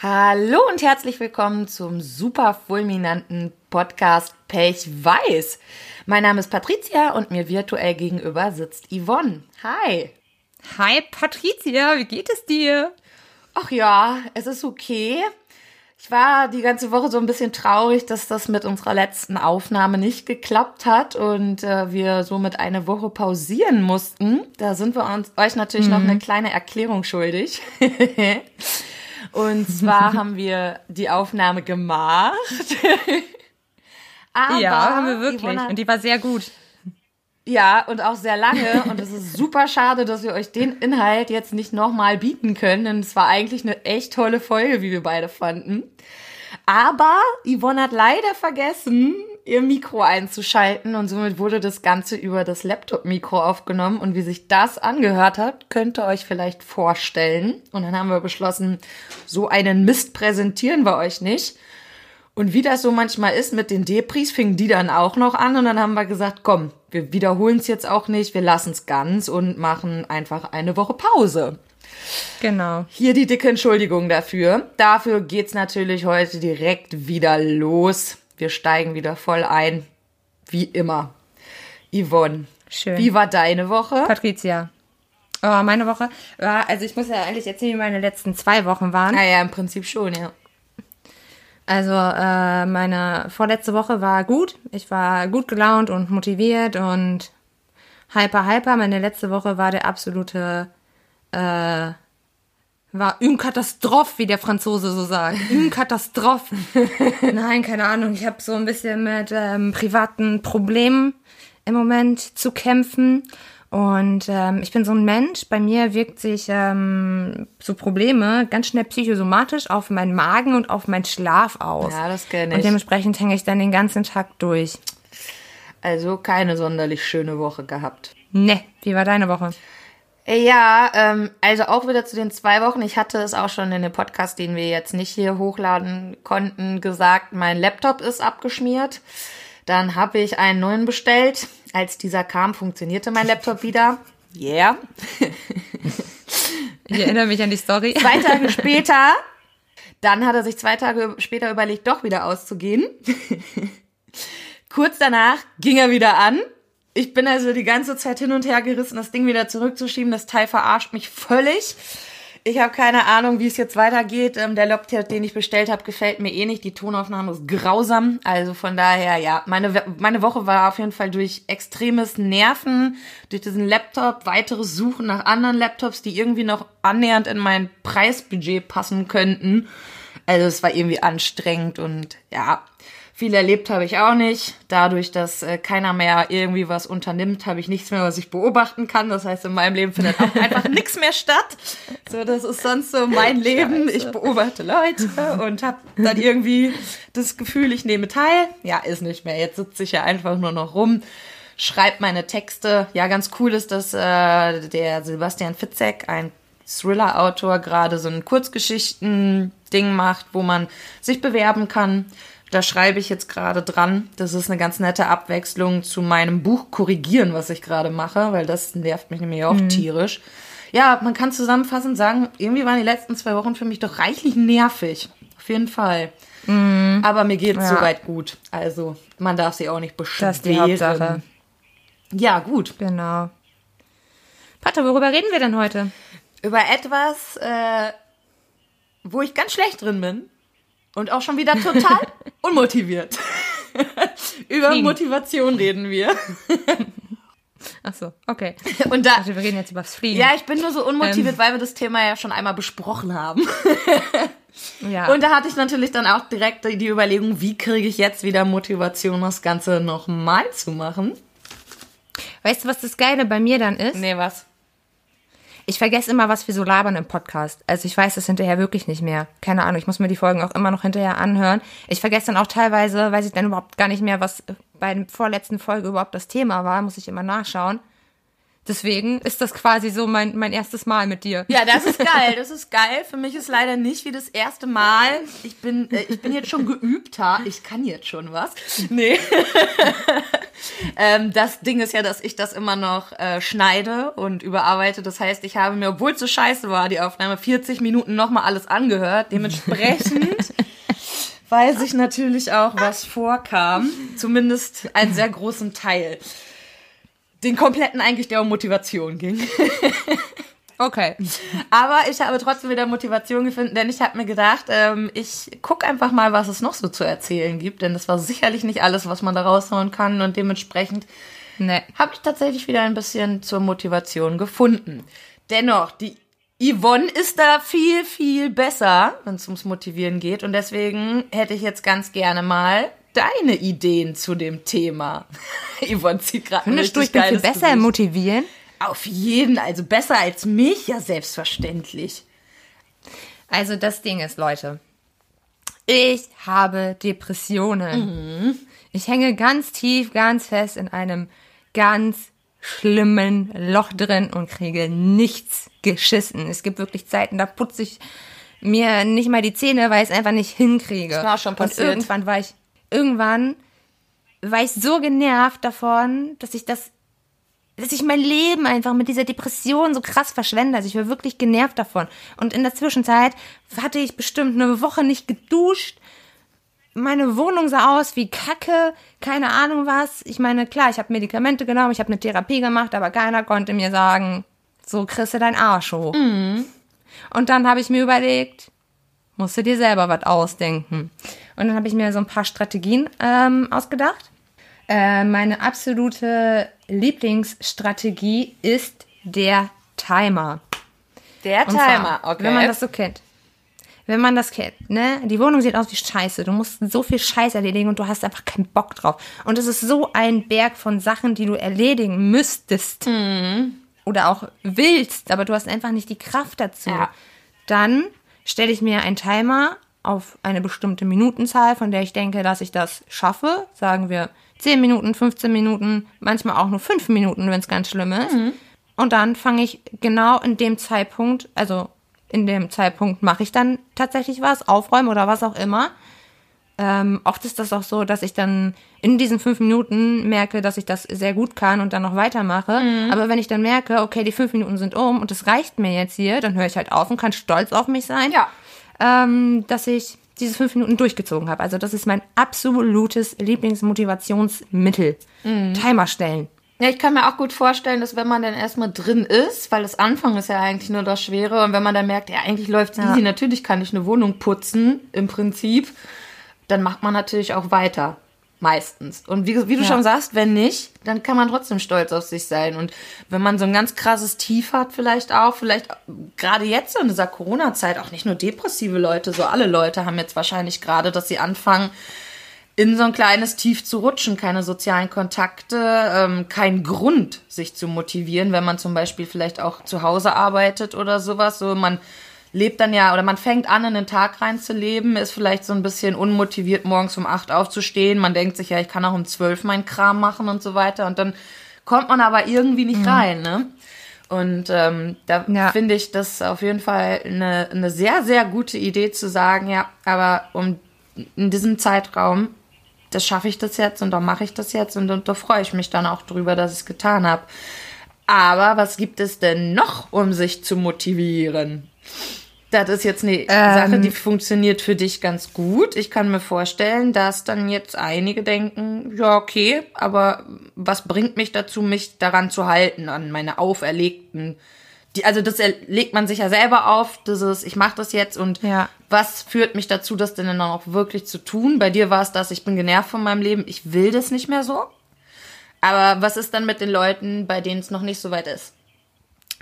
Hallo und herzlich willkommen zum super fulminanten Podcast Pech Weiß. Mein Name ist Patricia und mir virtuell gegenüber sitzt Yvonne. Hi. Hi Patricia, wie geht es dir? Ach ja, es ist okay. Ich war die ganze Woche so ein bisschen traurig, dass das mit unserer letzten Aufnahme nicht geklappt hat und äh, wir somit eine Woche pausieren mussten. Da sind wir uns, euch natürlich mhm. noch eine kleine Erklärung schuldig. Und zwar haben wir die Aufnahme gemacht. Aber ja, haben wir wirklich. Yvonne, und die war sehr gut. Ja, und auch sehr lange. Und es ist super schade, dass wir euch den Inhalt jetzt nicht nochmal bieten können. Denn es war eigentlich eine echt tolle Folge, wie wir beide fanden. Aber Yvonne hat leider vergessen, ihr Mikro einzuschalten und somit wurde das Ganze über das Laptop-Mikro aufgenommen und wie sich das angehört hat, könnt ihr euch vielleicht vorstellen. Und dann haben wir beschlossen, so einen Mist präsentieren wir euch nicht. Und wie das so manchmal ist mit den Depris, fingen die dann auch noch an und dann haben wir gesagt, komm, wir wiederholen es jetzt auch nicht, wir lassen es ganz und machen einfach eine Woche Pause. Genau. Hier die dicke Entschuldigung dafür. Dafür geht's natürlich heute direkt wieder los. Wir steigen wieder voll ein. Wie immer. Yvonne. Schön. Wie war deine Woche? Patricia. Oh, meine Woche war, also ich muss ja eigentlich erzählen, wie meine letzten zwei Wochen waren. Ah ja, im Prinzip schon, ja. Also äh, meine vorletzte Woche war gut. Ich war gut gelaunt und motiviert und hyper, hyper. Meine letzte Woche war der absolute äh, war une Katastrophe, wie der Franzose so sagt. Une Katastrophe. Nein, keine Ahnung. Ich habe so ein bisschen mit ähm, privaten Problemen im Moment zu kämpfen. Und ähm, ich bin so ein Mensch, bei mir wirkt sich ähm, so Probleme ganz schnell psychosomatisch auf meinen Magen und auf meinen Schlaf aus. Ja, das kenne ich. Und dementsprechend hänge ich dann den ganzen Tag durch. Also keine sonderlich schöne Woche gehabt. Ne, wie war deine Woche? Ja, ähm, also auch wieder zu den zwei Wochen. Ich hatte es auch schon in dem Podcast, den wir jetzt nicht hier hochladen konnten, gesagt, mein Laptop ist abgeschmiert. Dann habe ich einen neuen bestellt. Als dieser kam, funktionierte mein Laptop wieder. Yeah. Ich erinnere mich an die Story. Zwei Tage später, dann hat er sich zwei Tage später überlegt, doch wieder auszugehen. Kurz danach ging er wieder an ich bin also die ganze Zeit hin und her gerissen, das Ding wieder zurückzuschieben. Das Teil verarscht mich völlig. Ich habe keine Ahnung, wie es jetzt weitergeht. Ähm, der Laptop, den ich bestellt habe, gefällt mir eh nicht. Die Tonaufnahme ist grausam. Also von daher, ja, meine, meine Woche war auf jeden Fall durch extremes Nerven, durch diesen Laptop, weiteres Suchen nach anderen Laptops, die irgendwie noch annähernd in mein Preisbudget passen könnten. Also es war irgendwie anstrengend und ja, viel erlebt habe ich auch nicht. Dadurch, dass äh, keiner mehr irgendwie was unternimmt, habe ich nichts mehr, was ich beobachten kann. Das heißt, in meinem Leben findet auch einfach nichts mehr statt. So, das ist sonst so mein Leben. Ich beobachte Leute und habe dann irgendwie das Gefühl, ich nehme teil. Ja, ist nicht mehr. Jetzt sitze ich ja einfach nur noch rum schreibe meine Texte. Ja, ganz cool ist, dass äh, der Sebastian Fitzek, ein Thriller-Autor, gerade so ein Kurzgeschichten-Ding macht, wo man sich bewerben kann. Da schreibe ich jetzt gerade dran. Das ist eine ganz nette Abwechslung zu meinem Buch Korrigieren, was ich gerade mache, weil das nervt mich nämlich auch mhm. tierisch. Ja, man kann zusammenfassend sagen, irgendwie waren die letzten zwei Wochen für mich doch reichlich nervig. Auf jeden Fall. Mhm. Aber mir geht es ja. soweit gut. Also, man darf sich auch nicht beschweren. Das ist die Hauptsache. Ja, gut. Genau. Pater, worüber reden wir denn heute? Über etwas, äh, wo ich ganz schlecht drin bin. Und auch schon wieder total unmotiviert. Über Fliegen. Motivation reden wir. Ach so, okay. Und da, also wir reden jetzt über das Fliegen. Ja, ich bin nur so unmotiviert, ähm. weil wir das Thema ja schon einmal besprochen haben. ja. Und da hatte ich natürlich dann auch direkt die Überlegung, wie kriege ich jetzt wieder Motivation, das Ganze nochmal zu machen. Weißt du, was das Geile bei mir dann ist? Nee, was? Ich vergesse immer, was wir so labern im Podcast. Also ich weiß das hinterher wirklich nicht mehr. Keine Ahnung, ich muss mir die Folgen auch immer noch hinterher anhören. Ich vergesse dann auch teilweise, weiß ich dann überhaupt gar nicht mehr, was bei der vorletzten Folge überhaupt das Thema war, muss ich immer nachschauen. Deswegen ist das quasi so mein, mein erstes Mal mit dir. Ja, das ist geil. Das ist geil. Für mich ist leider nicht wie das erste Mal. Ich bin, äh, ich bin jetzt schon geübter. Ich kann jetzt schon was. Nee. ähm, das Ding ist ja, dass ich das immer noch äh, schneide und überarbeite. Das heißt, ich habe mir, obwohl es so scheiße war, die Aufnahme 40 Minuten nochmal alles angehört. Dementsprechend weiß ich natürlich auch, was vorkam. Zumindest einen sehr großen Teil den kompletten eigentlich, der um Motivation ging. Okay. Aber ich habe trotzdem wieder Motivation gefunden, denn ich habe mir gedacht, ähm, ich guck einfach mal, was es noch so zu erzählen gibt, denn das war sicherlich nicht alles, was man da raushauen kann und dementsprechend Nee. habe ich tatsächlich wieder ein bisschen zur Motivation gefunden. Dennoch, die Yvonne ist da viel, viel besser, wenn es ums Motivieren geht und deswegen hätte ich jetzt ganz gerne mal deine Ideen zu dem Thema. Yvonne zieht gerade Findest du, ich bin viel besser im. Motivieren? Auf jeden, also besser als mich, ja selbstverständlich. Also das Ding ist, Leute, ich habe Depressionen. Ich hänge ganz tief, ganz fest in einem ganz schlimmen Loch drin und kriege nichts geschissen. Es gibt wirklich Zeiten, da putze ich mir nicht mal die Zähne, weil ich es einfach nicht hinkriege. Das war schon passiert. Und irgendwann war ich, irgendwann war ich so genervt davon, dass ich das dass ich mein Leben einfach mit dieser Depression so krass verschwende. Also ich war wirklich genervt davon. Und in der Zwischenzeit hatte ich bestimmt eine Woche nicht geduscht. Meine Wohnung sah aus wie Kacke, keine Ahnung was. Ich meine, klar, ich habe Medikamente genommen, ich habe eine Therapie gemacht, aber keiner konnte mir sagen, so kriegst du dein Arsch hoch. Und dann habe ich mir überlegt, musst du dir selber was ausdenken. Und dann habe ich mir so ein paar Strategien ähm, ausgedacht. Äh, meine absolute Lieblingsstrategie ist der Timer. Der Und zwar, Timer, okay. Wenn man das so kennt. Wenn man das kennt, ne? Die Wohnung sieht aus wie Scheiße. Du musst so viel Scheiß erledigen und du hast einfach keinen Bock drauf. Und es ist so ein Berg von Sachen, die du erledigen müsstest. Mhm. Oder auch willst, aber du hast einfach nicht die Kraft dazu. Ja. Dann stelle ich mir einen Timer auf eine bestimmte Minutenzahl, von der ich denke, dass ich das schaffe. Sagen wir 10 Minuten, 15 Minuten, manchmal auch nur 5 Minuten, wenn es ganz schlimm ist. Und dann fange ich genau in dem Zeitpunkt, also in dem Zeitpunkt mache ich dann tatsächlich was, aufräumen oder was auch immer. Ähm, oft ist das auch so, dass ich dann in diesen fünf Minuten merke, dass ich das sehr gut kann und dann noch weitermache. Aber wenn ich dann merke, okay, die fünf Minuten sind um und es reicht mir jetzt hier, dann höre ich halt auf und kann stolz auf mich sein, Ja. Ähm, dass ich diese fünf Minuten durchgezogen habe. Also das ist mein absolutes Lieblingsmotivationsmittel. Timer stellen. Ja, ich kann mir auch gut vorstellen, dass wenn man dann erstmal drin ist, weil das Anfang ist ja eigentlich nur das Schwere und wenn man dann merkt, ja, eigentlich läuft's easy, natürlich kann ich eine Wohnung putzen, im Prinzip, dann macht man natürlich auch weiter. Meistens. Und wie, wie du Ja. schon sagst, wenn nicht, dann kann man trotzdem stolz auf sich sein. Und wenn man so ein ganz krasses Tief hat, vielleicht auch, vielleicht gerade jetzt in dieser Corona-Zeit, auch nicht nur depressive Leute, so alle Leute haben jetzt wahrscheinlich gerade, dass sie anfangen, in so ein kleines Tief zu rutschen, keine sozialen Kontakte, ähm, kein Grund, sich zu motivieren, wenn man zum Beispiel vielleicht auch zu Hause arbeitet oder sowas. So man lebt dann ja oder man fängt an, in den Tag reinzuleben, ist vielleicht so ein bisschen unmotiviert, morgens um acht aufzustehen. Man denkt sich, ja, ich kann auch um zwölf meinen Kram machen und so weiter. Und dann kommt man aber irgendwie nicht rein, ne? Und ähm, da Ja. finde ich das auf jeden Fall eine, eine sehr, sehr gute Idee zu sagen, ja, aber um in diesem Zeitraum, das schaffe ich das jetzt und dann mache ich das jetzt und, und da freue ich mich dann auch drüber, dass ich es getan habe. Aber was gibt es denn noch, um sich zu motivieren? Das ist jetzt eine Sache, die funktioniert für dich ganz gut. Ich kann mir vorstellen, dass dann jetzt einige denken, ja, okay, aber was bringt mich dazu, mich daran zu halten, an meine auferlegten, die, also das legt man sich ja selber auf, dieses, ich mache das jetzt und Ja. was führt mich dazu, das denn dann auch wirklich zu tun? Bei dir war es das, ich bin genervt von meinem Leben, ich will das nicht mehr so. Aber was ist dann mit den Leuten, bei denen es noch nicht so weit ist?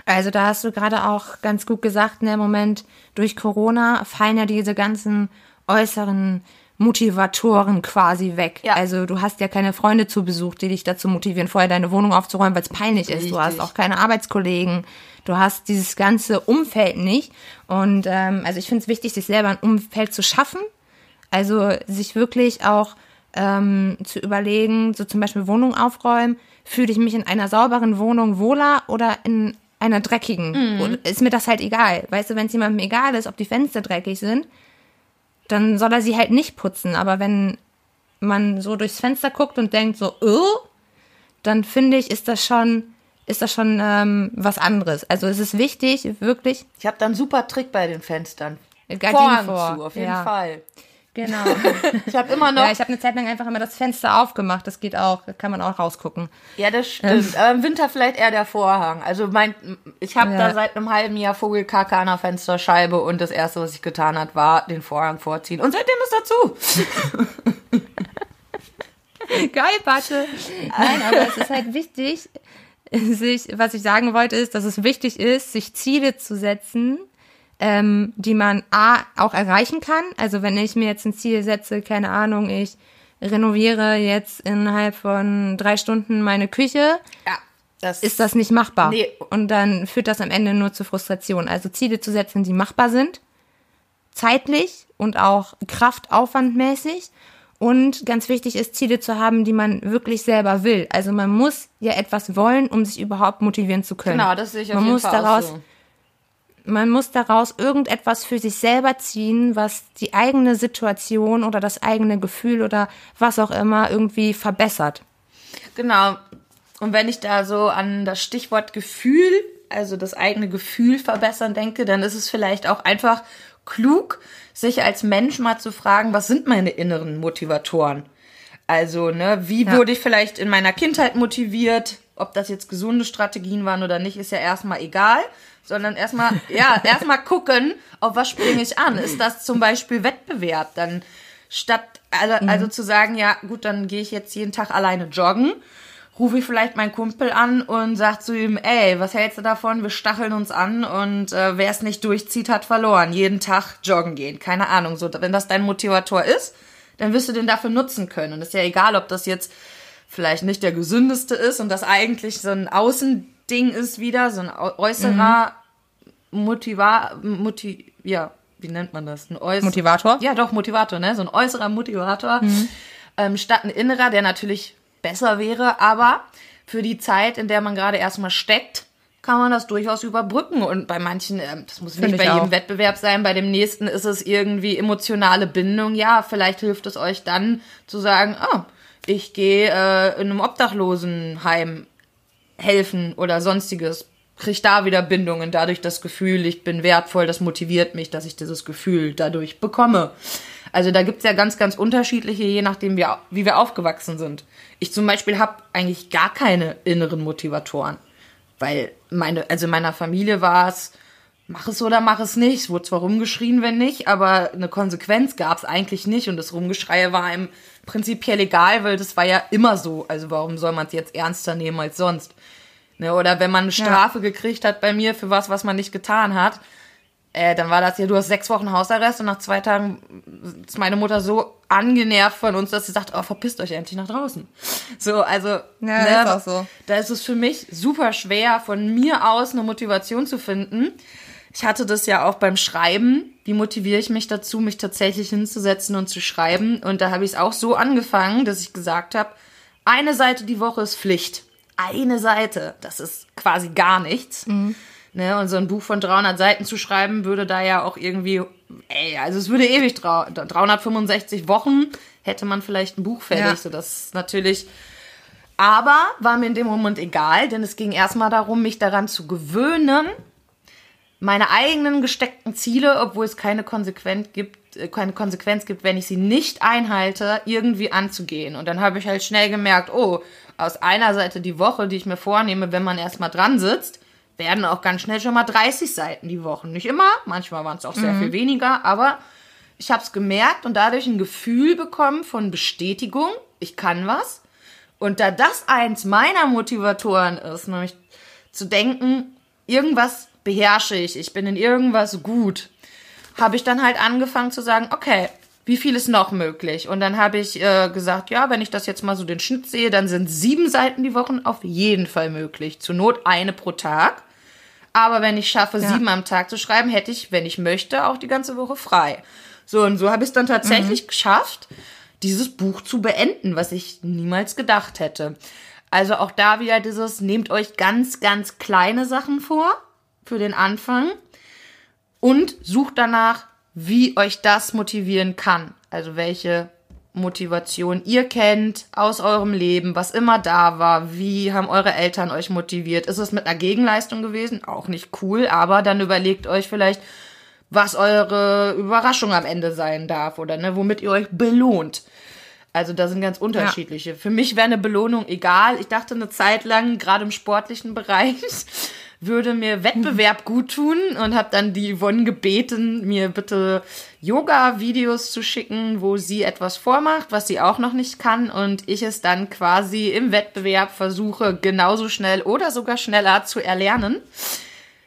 Also da hast du gerade auch ganz gut gesagt, ne, im Moment durch Corona fallen ja diese ganzen äußeren Motivatoren quasi weg. Ja. Also du hast ja keine Freunde zu Besuch, die dich dazu motivieren, vorher deine Wohnung aufzuräumen, weil es peinlich ist. Du hast Richtig. auch keine Arbeitskollegen. Du hast dieses ganze Umfeld nicht. Und ähm, also ich finde es wichtig, sich selber ein Umfeld zu schaffen. Also sich wirklich auch ähm, zu überlegen, so zum Beispiel Wohnung aufräumen, fühle ich mich in einer sauberen Wohnung wohler oder in einer dreckigen? Mhm. Ist mir das halt egal. Weißt du, wenn es jemandem egal ist, ob die Fenster dreckig sind, dann soll er sie halt nicht putzen. Aber wenn man so durchs Fenster guckt und denkt so, oh, dann finde ich, ist das schon, ist das schon ähm, was anderes. Also es ist wichtig, wirklich. Ich habe da einen super Trick bei den Fenstern. Gardinen vor. Zu, auf jeden ja. Fall. Genau. ich habe immer noch. Ja, ich habe eine Zeit lang einfach immer das Fenster aufgemacht. Das geht auch, kann man auch rausgucken. Ja, das stimmt. Aber im Winter vielleicht eher der Vorhang. Also mein, ich habe ja. da seit einem halben Jahr Vogelkacke an der Fensterscheibe und das erste, was ich getan hat, war den Vorhang vorziehen. Und seitdem ist dazu. Geil, Patte. Nein, aber es ist halt wichtig, sich, was ich sagen wollte, ist, dass es wichtig ist, sich Ziele zu setzen, ähm, die man A auch erreichen kann. Also wenn ich mir jetzt ein Ziel setze, keine Ahnung, ich renoviere jetzt innerhalb von drei Stunden meine Küche, ja, das ist das nicht machbar. Nee. Und dann führt das am Ende nur zu Frustration. Also Ziele zu setzen, die machbar sind, zeitlich und auch kraftaufwandmäßig. Und ganz wichtig ist, Ziele zu haben, die man wirklich selber will. Also man muss ja etwas wollen, um sich überhaupt motivieren zu können. Genau, das sehe ich auf man jeden muss Fall daraus, so man muss daraus irgendetwas für sich selber ziehen, was die eigene Situation oder das eigene Gefühl oder was auch immer irgendwie verbessert. Genau. Und wenn ich da so an das Stichwort Gefühl, also das eigene Gefühl verbessern denke, dann ist es vielleicht auch einfach klug, sich als Mensch mal zu fragen, was sind meine inneren Motivatoren? Also, ne, wie ja. wurde ich vielleicht in meiner Kindheit motiviert? Ob das jetzt gesunde Strategien waren oder nicht, ist ja erstmal egal sondern erstmal, ja, erstmal gucken, auf was springe ich an. Ist das zum Beispiel Wettbewerb? Dann statt, also, mhm. also zu sagen, ja, gut, dann gehe ich jetzt jeden Tag alleine joggen, rufe ich vielleicht meinen Kumpel an und sag zu ihm, ey, was hältst du davon? Wir stacheln uns an und äh, wer es nicht durchzieht, hat verloren. Jeden Tag joggen gehen. Keine Ahnung. So, wenn das dein Motivator ist, dann wirst du den dafür nutzen können. Und ist ja egal, ob das jetzt vielleicht nicht der gesündeste ist und das eigentlich so ein Außen Ding ist wieder, so ein äußerer mhm. Motiva, Motiv, ja, wie nennt man das? Ein Motivator? Ja, doch, Motivator, ne? So ein äußerer Motivator. Mhm. Ähm, statt ein innerer, der natürlich besser wäre, aber für die Zeit, in der man gerade erstmal steckt, kann man das durchaus überbrücken. Und bei manchen, äh, das muss nicht bei jedem auch. Wettbewerb sein, bei dem nächsten ist es irgendwie emotionale Bindung. Ja, vielleicht hilft es euch dann zu sagen, oh, ich gehe äh, in einem Obdachlosenheim helfen oder sonstiges, kriege da wieder Bindungen, dadurch das Gefühl, ich bin wertvoll, das motiviert mich, dass ich dieses Gefühl dadurch bekomme. Also da gibt's ja ganz, ganz unterschiedliche, je nachdem, wie, wie wir aufgewachsen sind. Ich zum Beispiel habe eigentlich gar keine inneren Motivatoren. Weil meine, also in meiner Familie war es, mach es oder mach es nicht. Es wurde zwar rumgeschrien, wenn nicht, aber eine Konsequenz gab's eigentlich nicht. Und das Rumgeschreie war einem prinzipiell egal, weil das war ja immer so. Also warum soll man es jetzt ernster nehmen als sonst? Ne, oder wenn man eine Strafe ja. gekriegt hat bei mir für was, was man nicht getan hat, äh, dann war das ja, du hast sechs Wochen Hausarrest und nach zwei Tagen ist meine Mutter so angenervt von uns, dass sie sagt, oh, verpisst euch endlich nach draußen. So, also, ja, ne, ist auch so. da ist es für mich super schwer, von mir aus eine Motivation zu finden. Ich hatte das ja auch beim Schreiben. Wie motiviere ich mich dazu, mich tatsächlich hinzusetzen und zu schreiben? Und da habe ich es auch so angefangen, dass ich gesagt habe, eine Seite die Woche ist Pflicht eine Seite. Das ist quasi gar nichts. Mhm. Ne, und so ein Buch von 300 Seiten zu schreiben, würde da ja auch irgendwie, ey, also es würde ewig, 365 Wochen hätte man vielleicht ein Buch fertig, ja. so das natürlich. Aber war mir in dem Moment egal, denn es ging erstmal darum, mich daran zu gewöhnen, meine eigenen gesteckten Ziele, obwohl es keine Konsequenz gibt, keine Konsequenz gibt, wenn ich sie nicht einhalte, irgendwie anzugehen. Und dann habe ich halt schnell gemerkt, oh, aus einer Seite die Woche, die ich mir vornehme, wenn man erstmal dran sitzt, werden auch ganz schnell schon mal 30 Seiten die Woche. Nicht immer, manchmal waren es auch sehr mhm. viel weniger, aber ich habe es gemerkt und dadurch ein Gefühl bekommen von Bestätigung, ich kann was. Und da das eins meiner Motivatoren ist, nämlich zu denken, irgendwas beherrsche ich, ich bin in irgendwas gut, habe ich dann halt angefangen zu sagen, okay, wie viel ist noch möglich? Und dann habe ich äh, gesagt, ja, wenn ich das jetzt mal so den Schnitt sehe, dann sind sieben Seiten die Woche auf jeden Fall möglich. Zur Not eine pro Tag. Aber wenn ich schaffe, ja. sieben am Tag zu schreiben, hätte ich, wenn ich möchte, auch die ganze Woche frei. So, und so habe ich es dann tatsächlich mhm. geschafft, dieses Buch zu beenden, was ich niemals gedacht hätte. Also auch da wieder dieses, nehmt euch ganz, ganz kleine Sachen vor für den Anfang und sucht danach, wie euch das motivieren kann. Also welche Motivation ihr kennt aus eurem Leben, was immer da war, wie haben eure Eltern euch motiviert? Ist es mit einer Gegenleistung gewesen? Auch nicht cool, aber dann überlegt euch vielleicht, was eure Überraschung am Ende sein darf oder ne, womit ihr euch belohnt. Also da sind ganz unterschiedliche. Ja. Für mich wäre eine Belohnung egal. Ich dachte eine Zeit lang, gerade im sportlichen Bereich, würde mir Wettbewerb gut tun und habe dann die Yvonne gebeten, mir bitte Yoga-Videos zu schicken, wo sie etwas vormacht, was sie auch noch nicht kann und ich es dann quasi im Wettbewerb versuche, genauso schnell oder sogar schneller zu erlernen.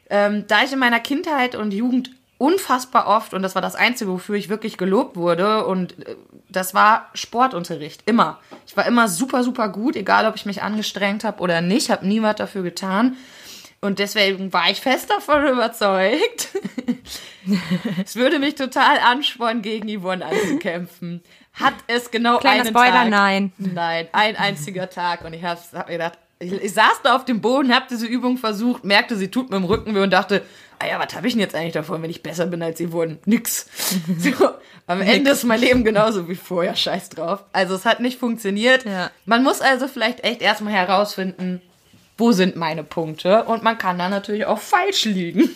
Ähm, da ich in meiner Kindheit und Jugend unfassbar oft, und das war das Einzige, wofür ich wirklich gelobt wurde, und äh, das war Sportunterricht, immer. Ich war immer super, super gut, egal ob ich mich angestrengt habe oder nicht, habe nie was dafür getan. Und deswegen war ich fest davon überzeugt, es würde mich total anspornen, gegen Yvonne anzukämpfen. Hat es genau Kleiner einen Spoiler, Tag. nein. Nein, ein einziger Tag. Und ich habe hab mir gedacht, ich, ich saß da auf dem Boden, habe diese Übung versucht, merkte, sie tut mir im Rücken weh und dachte, ah ja, was habe ich denn jetzt eigentlich davon, wenn ich besser bin als Yvonne? Nix. so, am Ende ist mein Leben genauso wie vorher, scheiß drauf. Also es hat nicht funktioniert. Ja. Man muss also vielleicht echt erstmal herausfinden, wo sind meine Punkte und man kann da natürlich auch falsch liegen.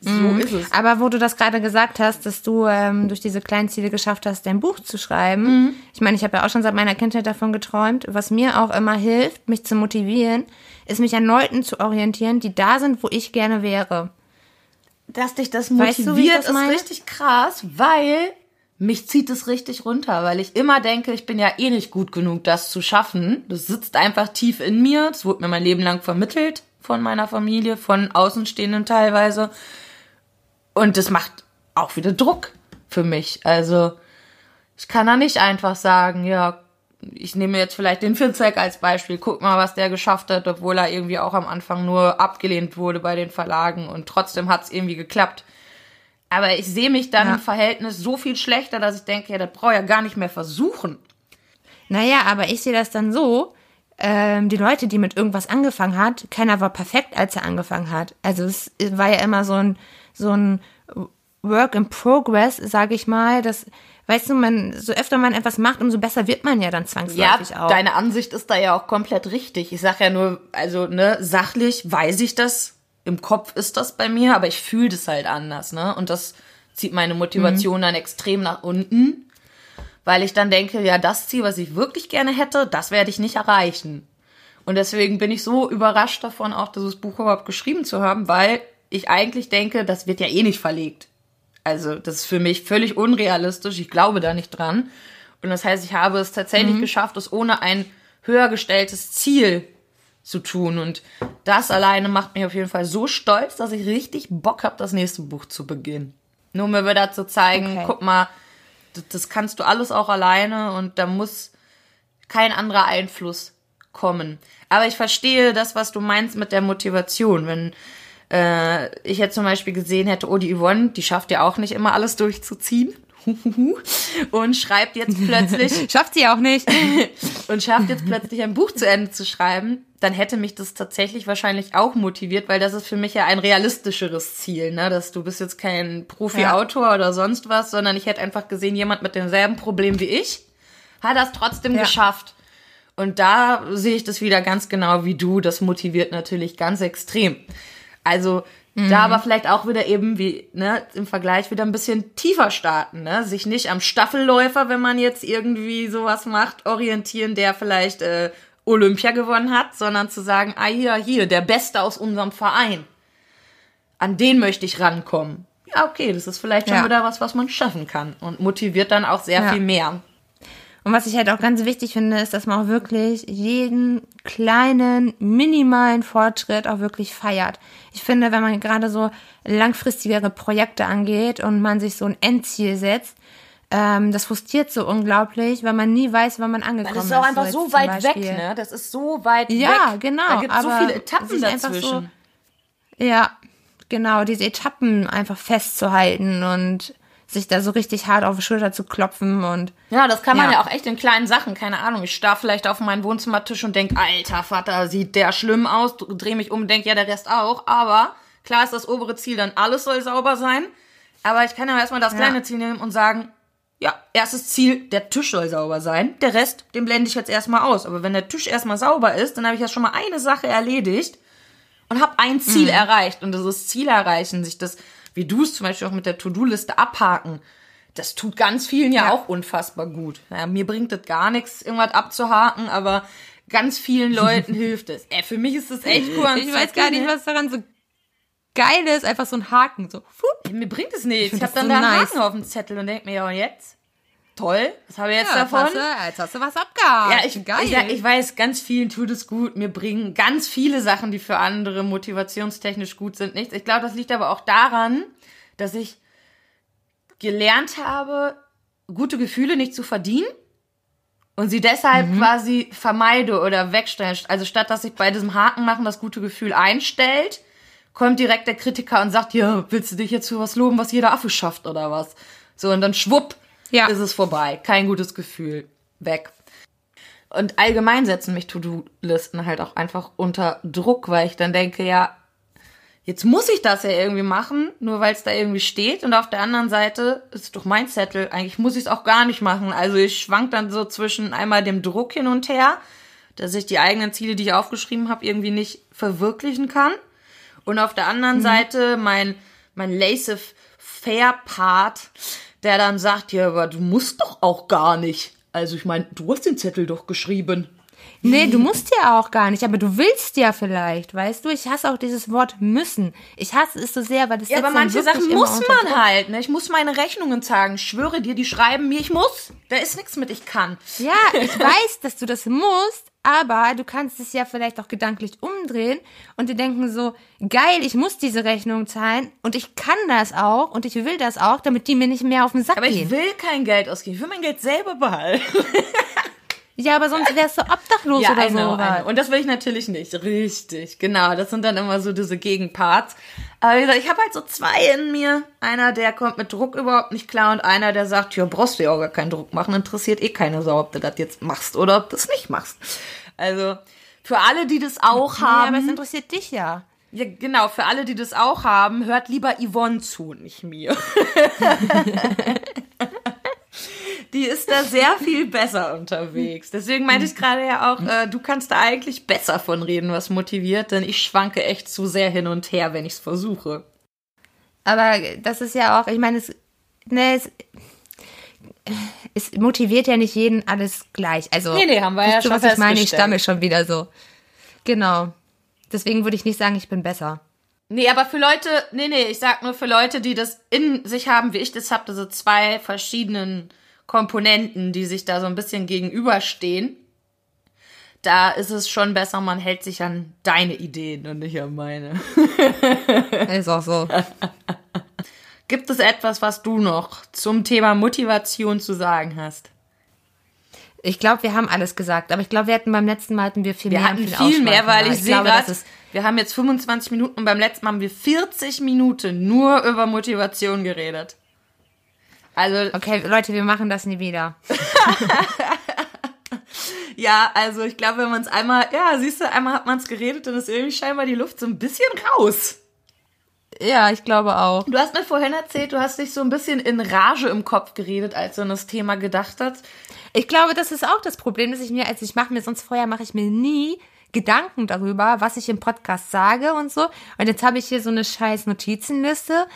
So mhm. ist es. Aber wo du das gerade gesagt hast, dass du ähm, durch diese kleinen Ziele geschafft hast, dein Buch zu schreiben. Mhm. Ich meine, ich habe ja auch schon seit meiner Kindheit davon geträumt. Was mir auch immer hilft, mich zu motivieren, ist mich an Leuten zu orientieren, die da sind, wo ich gerne wäre. Dass dich das motiviert, weißt du, das ist richtig krass, weil mich zieht es richtig runter, weil ich immer denke, ich bin ja eh nicht gut genug, das zu schaffen. Das sitzt einfach tief in mir. Das wurde mir mein Leben lang vermittelt von meiner Familie, von Außenstehenden teilweise. Und das macht auch wieder Druck für mich. Also ich kann da nicht einfach sagen, ja, ich nehme jetzt vielleicht den Finzek als Beispiel. Guck mal, was der geschafft hat, obwohl er irgendwie auch am Anfang nur abgelehnt wurde bei den Verlagen und trotzdem hat es irgendwie geklappt. Aber ich sehe mich dann ja. im Verhältnis so viel schlechter, dass ich denke, ja, das brauche ich ja gar nicht mehr versuchen. Naja, aber ich sehe das dann so, ähm, die Leute, die mit irgendwas angefangen hat, keiner war perfekt, als er angefangen hat. Also es war ja immer so ein, so ein Work in Progress, sage ich mal, das weißt du, man, so öfter man etwas macht, umso besser wird man ja dann zwangsläufig ja, auch. Deine Ansicht ist da ja auch komplett richtig. Ich sag ja nur, also, ne, sachlich weiß ich das im Kopf ist das bei mir, aber ich fühle das halt anders, ne? Und das zieht meine Motivation mhm. dann extrem nach unten, weil ich dann denke, ja, das Ziel, was ich wirklich gerne hätte, das werde ich nicht erreichen. Und deswegen bin ich so überrascht davon, auch dieses Buch überhaupt geschrieben zu haben, weil ich eigentlich denke, das wird ja eh nicht verlegt. Also, das ist für mich völlig unrealistisch. Ich glaube da nicht dran. Und das heißt, ich habe es tatsächlich mhm. geschafft, es ohne ein höher gestelltes Ziel zu tun. Und das alleine macht mich auf jeden Fall so stolz, dass ich richtig Bock habe, das nächste Buch zu beginnen. Nur mir wieder zu zeigen, okay. guck mal, das, das kannst du alles auch alleine und da muss kein anderer Einfluss kommen. Aber ich verstehe das, was du meinst mit der Motivation. Wenn äh, ich jetzt zum Beispiel gesehen hätte, oh, die Yvonne, die schafft ja auch nicht immer alles durchzuziehen. und schreibt jetzt plötzlich. schafft sie auch nicht. und schafft jetzt plötzlich ein Buch zu Ende zu schreiben, dann hätte mich das tatsächlich wahrscheinlich auch motiviert, weil das ist für mich ja ein realistischeres Ziel, ne? Dass du bist jetzt kein Profi-Autor ja. oder sonst was, sondern ich hätte einfach gesehen, jemand mit demselben Problem wie ich hat das trotzdem ja. geschafft. Und da sehe ich das wieder ganz genau wie du. Das motiviert natürlich ganz extrem. Also Mhm. Da aber vielleicht auch wieder eben wie, ne, im Vergleich wieder ein bisschen tiefer starten, ne? Sich nicht am Staffelläufer, wenn man jetzt irgendwie sowas macht, orientieren, der vielleicht äh, Olympia gewonnen hat, sondern zu sagen, ah hier, hier, der Beste aus unserem Verein. An den möchte ich rankommen. Ja, okay, das ist vielleicht schon ja. wieder was, was man schaffen kann und motiviert dann auch sehr ja. viel mehr. Und was ich halt auch ganz wichtig finde, ist, dass man auch wirklich jeden kleinen, minimalen Fortschritt auch wirklich feiert. Ich finde, wenn man gerade so langfristigere Projekte angeht und man sich so ein Endziel setzt, ähm, das frustriert so unglaublich, weil man nie weiß, wann man angekommen ist. Das ist auch einfach so, so weit weg, ne? Das ist so weit ja, weg. Ja, genau. Da gibt so viele Etappen dazwischen. So, ja, genau, diese Etappen einfach festzuhalten und sich da so richtig hart auf die Schulter zu klopfen und. Ja, das kann man ja, Ja. auch echt in kleinen Sachen, keine Ahnung. Ich starr vielleicht auf meinen Wohnzimmertisch und denk, alter Vater, sieht der schlimm aus, dreh mich um und denk, ja, der Rest auch. Aber klar ist das obere Ziel dann, alles soll sauber sein. Aber ich kann ja erstmal das Ja. kleine Ziel nehmen und sagen, ja, erstes Ziel, der Tisch soll sauber sein. Der Rest, den blende ich jetzt erstmal aus. Aber wenn der Tisch erstmal sauber ist, dann habe ich ja schon mal eine Sache erledigt und habe ein Ziel erreicht. Und dieses Ziel erreichen, sich das, wie du es zum Beispiel auch mit der To-Do-Liste abhaken, das tut ganz vielen ja, Ja. auch unfassbar gut. Ja, mir bringt das gar nichts, irgendwas abzuhaken, aber ganz vielen Leuten hilft es. Ey, für mich ist das echt cool. Ich weiß gar nicht, was daran so geil ist. Einfach so ein Haken. So, fup. Mir bringt es nichts. Ich, find habe dann so da einen nice. Haken auf dem Zettel und denk mir, ja und jetzt? Toll, was habe ich jetzt Ja, davon? Hast du, jetzt hast du was abgehakt. Ja, ich, geil. ich, ja, ich weiß, ganz vielen tut es gut. Mir bringen ganz viele Sachen, die für andere motivationstechnisch gut sind, nichts. Ich glaube, das liegt aber auch daran, dass ich gelernt habe, gute Gefühle nicht zu verdienen und sie deshalb quasi vermeide oder wegstelle. Also statt dass sich bei diesem Haken machen das gute Gefühl einstellt, kommt direkt der Kritiker und sagt, ja, willst du dich jetzt für was loben, was jeder Affe schafft oder was? So, und dann schwupp Ja. ist es vorbei. Kein gutes Gefühl. Weg. Und allgemein setzen mich To-Do-Listen halt auch einfach unter Druck, weil ich dann denke, ja, jetzt muss ich das ja irgendwie machen, nur weil es da irgendwie steht. Und auf der anderen Seite ist es doch mein Zettel. Eigentlich muss ich es auch gar nicht machen. Also ich schwank dann so zwischen einmal dem Druck hin und her, dass ich die eigenen Ziele, die ich aufgeschrieben habe, irgendwie nicht verwirklichen kann. Und auf der anderen Seite mein, mein laissez-faire-Part, der dann sagt, ja, aber du musst doch auch gar nicht. Also ich meine, du hast den Zettel doch geschrieben. Nee, du musst ja auch gar nicht, aber du willst ja vielleicht, weißt du? Ich hasse auch dieses Wort müssen. Ich hasse es so sehr, weil das Ja, aber manche Sachen muss man halt. Ne? Ich muss meine Rechnungen zahlen. Ich schwöre dir, die schreiben mir, ich muss. Da ist nichts mit, ich kann. Ja, ich weiß, dass du das musst, aber du kannst es ja vielleicht auch gedanklich umdrehen und dir denken so, geil, ich muss diese Rechnung zahlen und ich kann das auch und ich will das auch, damit die mir nicht mehr auf den Sack Aber ich gehen. will kein Geld ausgeben. Ich will mein Geld selber behalten. Ja, aber sonst wärst du obdachlos Ja, oder so. Und das will ich natürlich nicht. Richtig, genau. Das sind dann immer so diese Gegenparts. Aber wie gesagt, ich habe halt so zwei in mir. Einer, der kommt mit Druck überhaupt nicht klar und einer, der sagt, ja, brauchst du ja auch gar keinen Druck machen. Interessiert eh keine Sau, ob du das jetzt machst oder ob du das nicht machst. Also, für alle, die das auch Ja, haben. aber es interessiert dich ja. Ja, genau, für alle, die das auch haben, hört lieber Yvonne zu, nicht mir. die ist da sehr viel besser unterwegs. Deswegen meinte ich gerade ja auch, äh, du kannst da eigentlich besser von reden, was motiviert, denn ich schwanke echt zu sehr hin und her, wenn ich es versuche. Aber das ist ja auch, ich meine, es, ne, es, es motiviert ja nicht jeden alles gleich. Also, Nee, nee, haben wir ja weißt du, schon was ich meine? Ich stamme schon wieder so. Genau. Deswegen würde ich nicht sagen, ich bin besser. Nee, aber für Leute, nee, nee, ich sag nur für Leute, die das in sich haben, wie ich das habe, diese zwei verschiedenen Komponenten, die sich da so ein bisschen gegenüberstehen. Da ist es schon besser, man hält sich an deine Ideen und nicht an meine. Ist auch so. Gibt es etwas, was du noch zum Thema Motivation zu sagen hast? Ich glaube, wir haben alles gesagt, aber ich glaube, wir hatten beim letzten Mal hatten wir viel Wir mehr. hatten und viel mehr, weil ausschweifender. ich, sehe gerade, wir haben jetzt 25 Minuten und beim letzten Mal haben wir 40 Minuten nur über Motivation geredet. Also Okay, Leute, wir machen das nie wieder. Ja, also ich glaube, wenn man es einmal, ja, siehst du, einmal hat man es geredet, dann ist irgendwie scheinbar die Luft so ein bisschen raus. Ja, ich glaube auch. Du hast mir vorhin erzählt, du hast dich so ein bisschen in Rage im Kopf geredet, als du an das Thema gedacht hast. Ich glaube, das ist auch das Problem, dass ich mir, als ich mache mir sonst vorher, mache ich mir nie Gedanken darüber, was ich im Podcast sage und so. Und jetzt habe ich hier so eine scheiß Notizenliste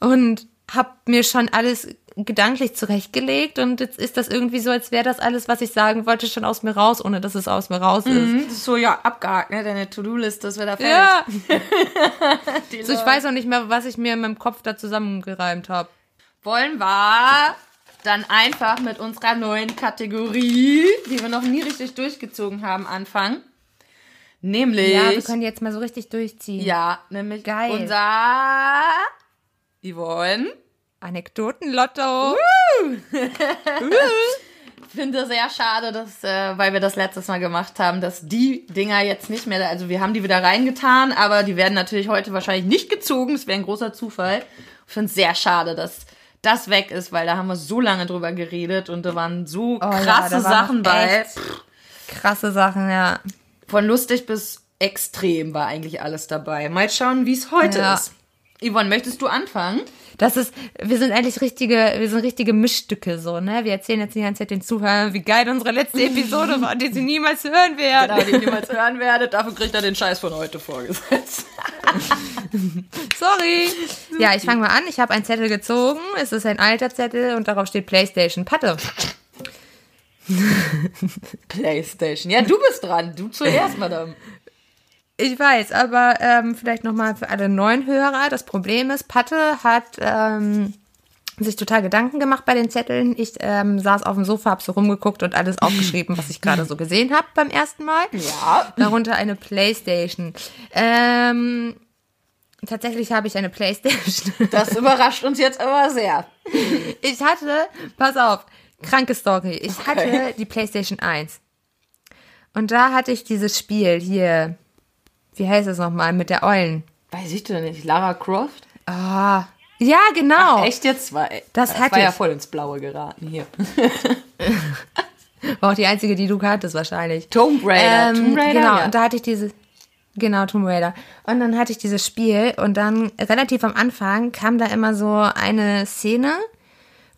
und habe mir schon alles gedanklich zurechtgelegt und jetzt ist das irgendwie so, als wäre das alles, was ich sagen wollte, schon aus mir raus, ohne dass es aus mir raus ist. Das ist so, ja, abgehakt, ne? Deine To-Do-Liste, das wäre da fertig. Ja, so ich weiß auch nicht mehr, was ich mir in meinem Kopf da zusammengereimt habe. Wollen wir dann einfach mit unserer neuen Kategorie, die wir noch nie richtig durchgezogen haben, anfangen? Nämlich. Ja, wir können jetzt mal so richtig durchziehen. ja, nämlich Geil. unser Yvonne. Anekdotenlotto. Ich finde sehr schade, dass, äh, weil wir das letztes Mal gemacht haben, dass die Dinger jetzt nicht mehr, also wir haben die wieder reingetan, aber die werden natürlich heute wahrscheinlich nicht gezogen. Das wäre ein großer Zufall. Ich finde es sehr schade, dass das weg ist, weil da haben wir so lange drüber geredet und da waren so Oh ja, krasse waren Sachen bei. Krasse Sachen, ja. Von lustig bis extrem war eigentlich alles dabei. Mal schauen, wie es heute Ja. ist. Yvonne, möchtest du anfangen? Das ist, wir sind eigentlich richtige, wir sind richtige Mischstücke so, ne? Wir erzählen jetzt die ganze Zeit den Zuhörern, wie geil unsere letzte Episode war, die sie niemals hören werden. Genau, die ihr niemals hören werdet. Dafür kriegt er den Scheiß von heute vorgesetzt. Sorry. Ja, ich fange mal an. Ich habe einen Zettel gezogen. Es ist ein alter Zettel und darauf steht PlayStation. Patte. Playstation. Ja, du bist dran. Du zuerst, Madame. Ich weiß, aber ähm, vielleicht nochmal für alle neuen Hörer. Das Problem ist, Patte hat ähm, sich total Gedanken gemacht bei den Zetteln. Ich ähm, saß auf dem Sofa, hab so rumgeguckt und alles aufgeschrieben, was ich gerade so gesehen habe beim ersten Mal. Ja. Darunter eine Playstation. Ähm, tatsächlich habe ich eine Playstation. Das überrascht uns jetzt aber sehr. Ich hatte, pass auf, kranke Story. Ich Okay. hatte die PlayStation 1. Und da hatte ich dieses Spiel hier. Wie heißt es nochmal? Mit der Eulen. Weiß ich denn nicht. Lara Croft? Ah. Ja, genau. Echt jetzt? War, Das das war ja voll ins Blaue geraten hier. War auch die einzige, die du kanntest wahrscheinlich. Tomb Raider. Ähm, Tomb Raider, genau, ja. und da hatte ich diese, genau, Tomb Raider. Und dann hatte ich dieses Spiel und dann relativ am Anfang kam da immer so eine Szene,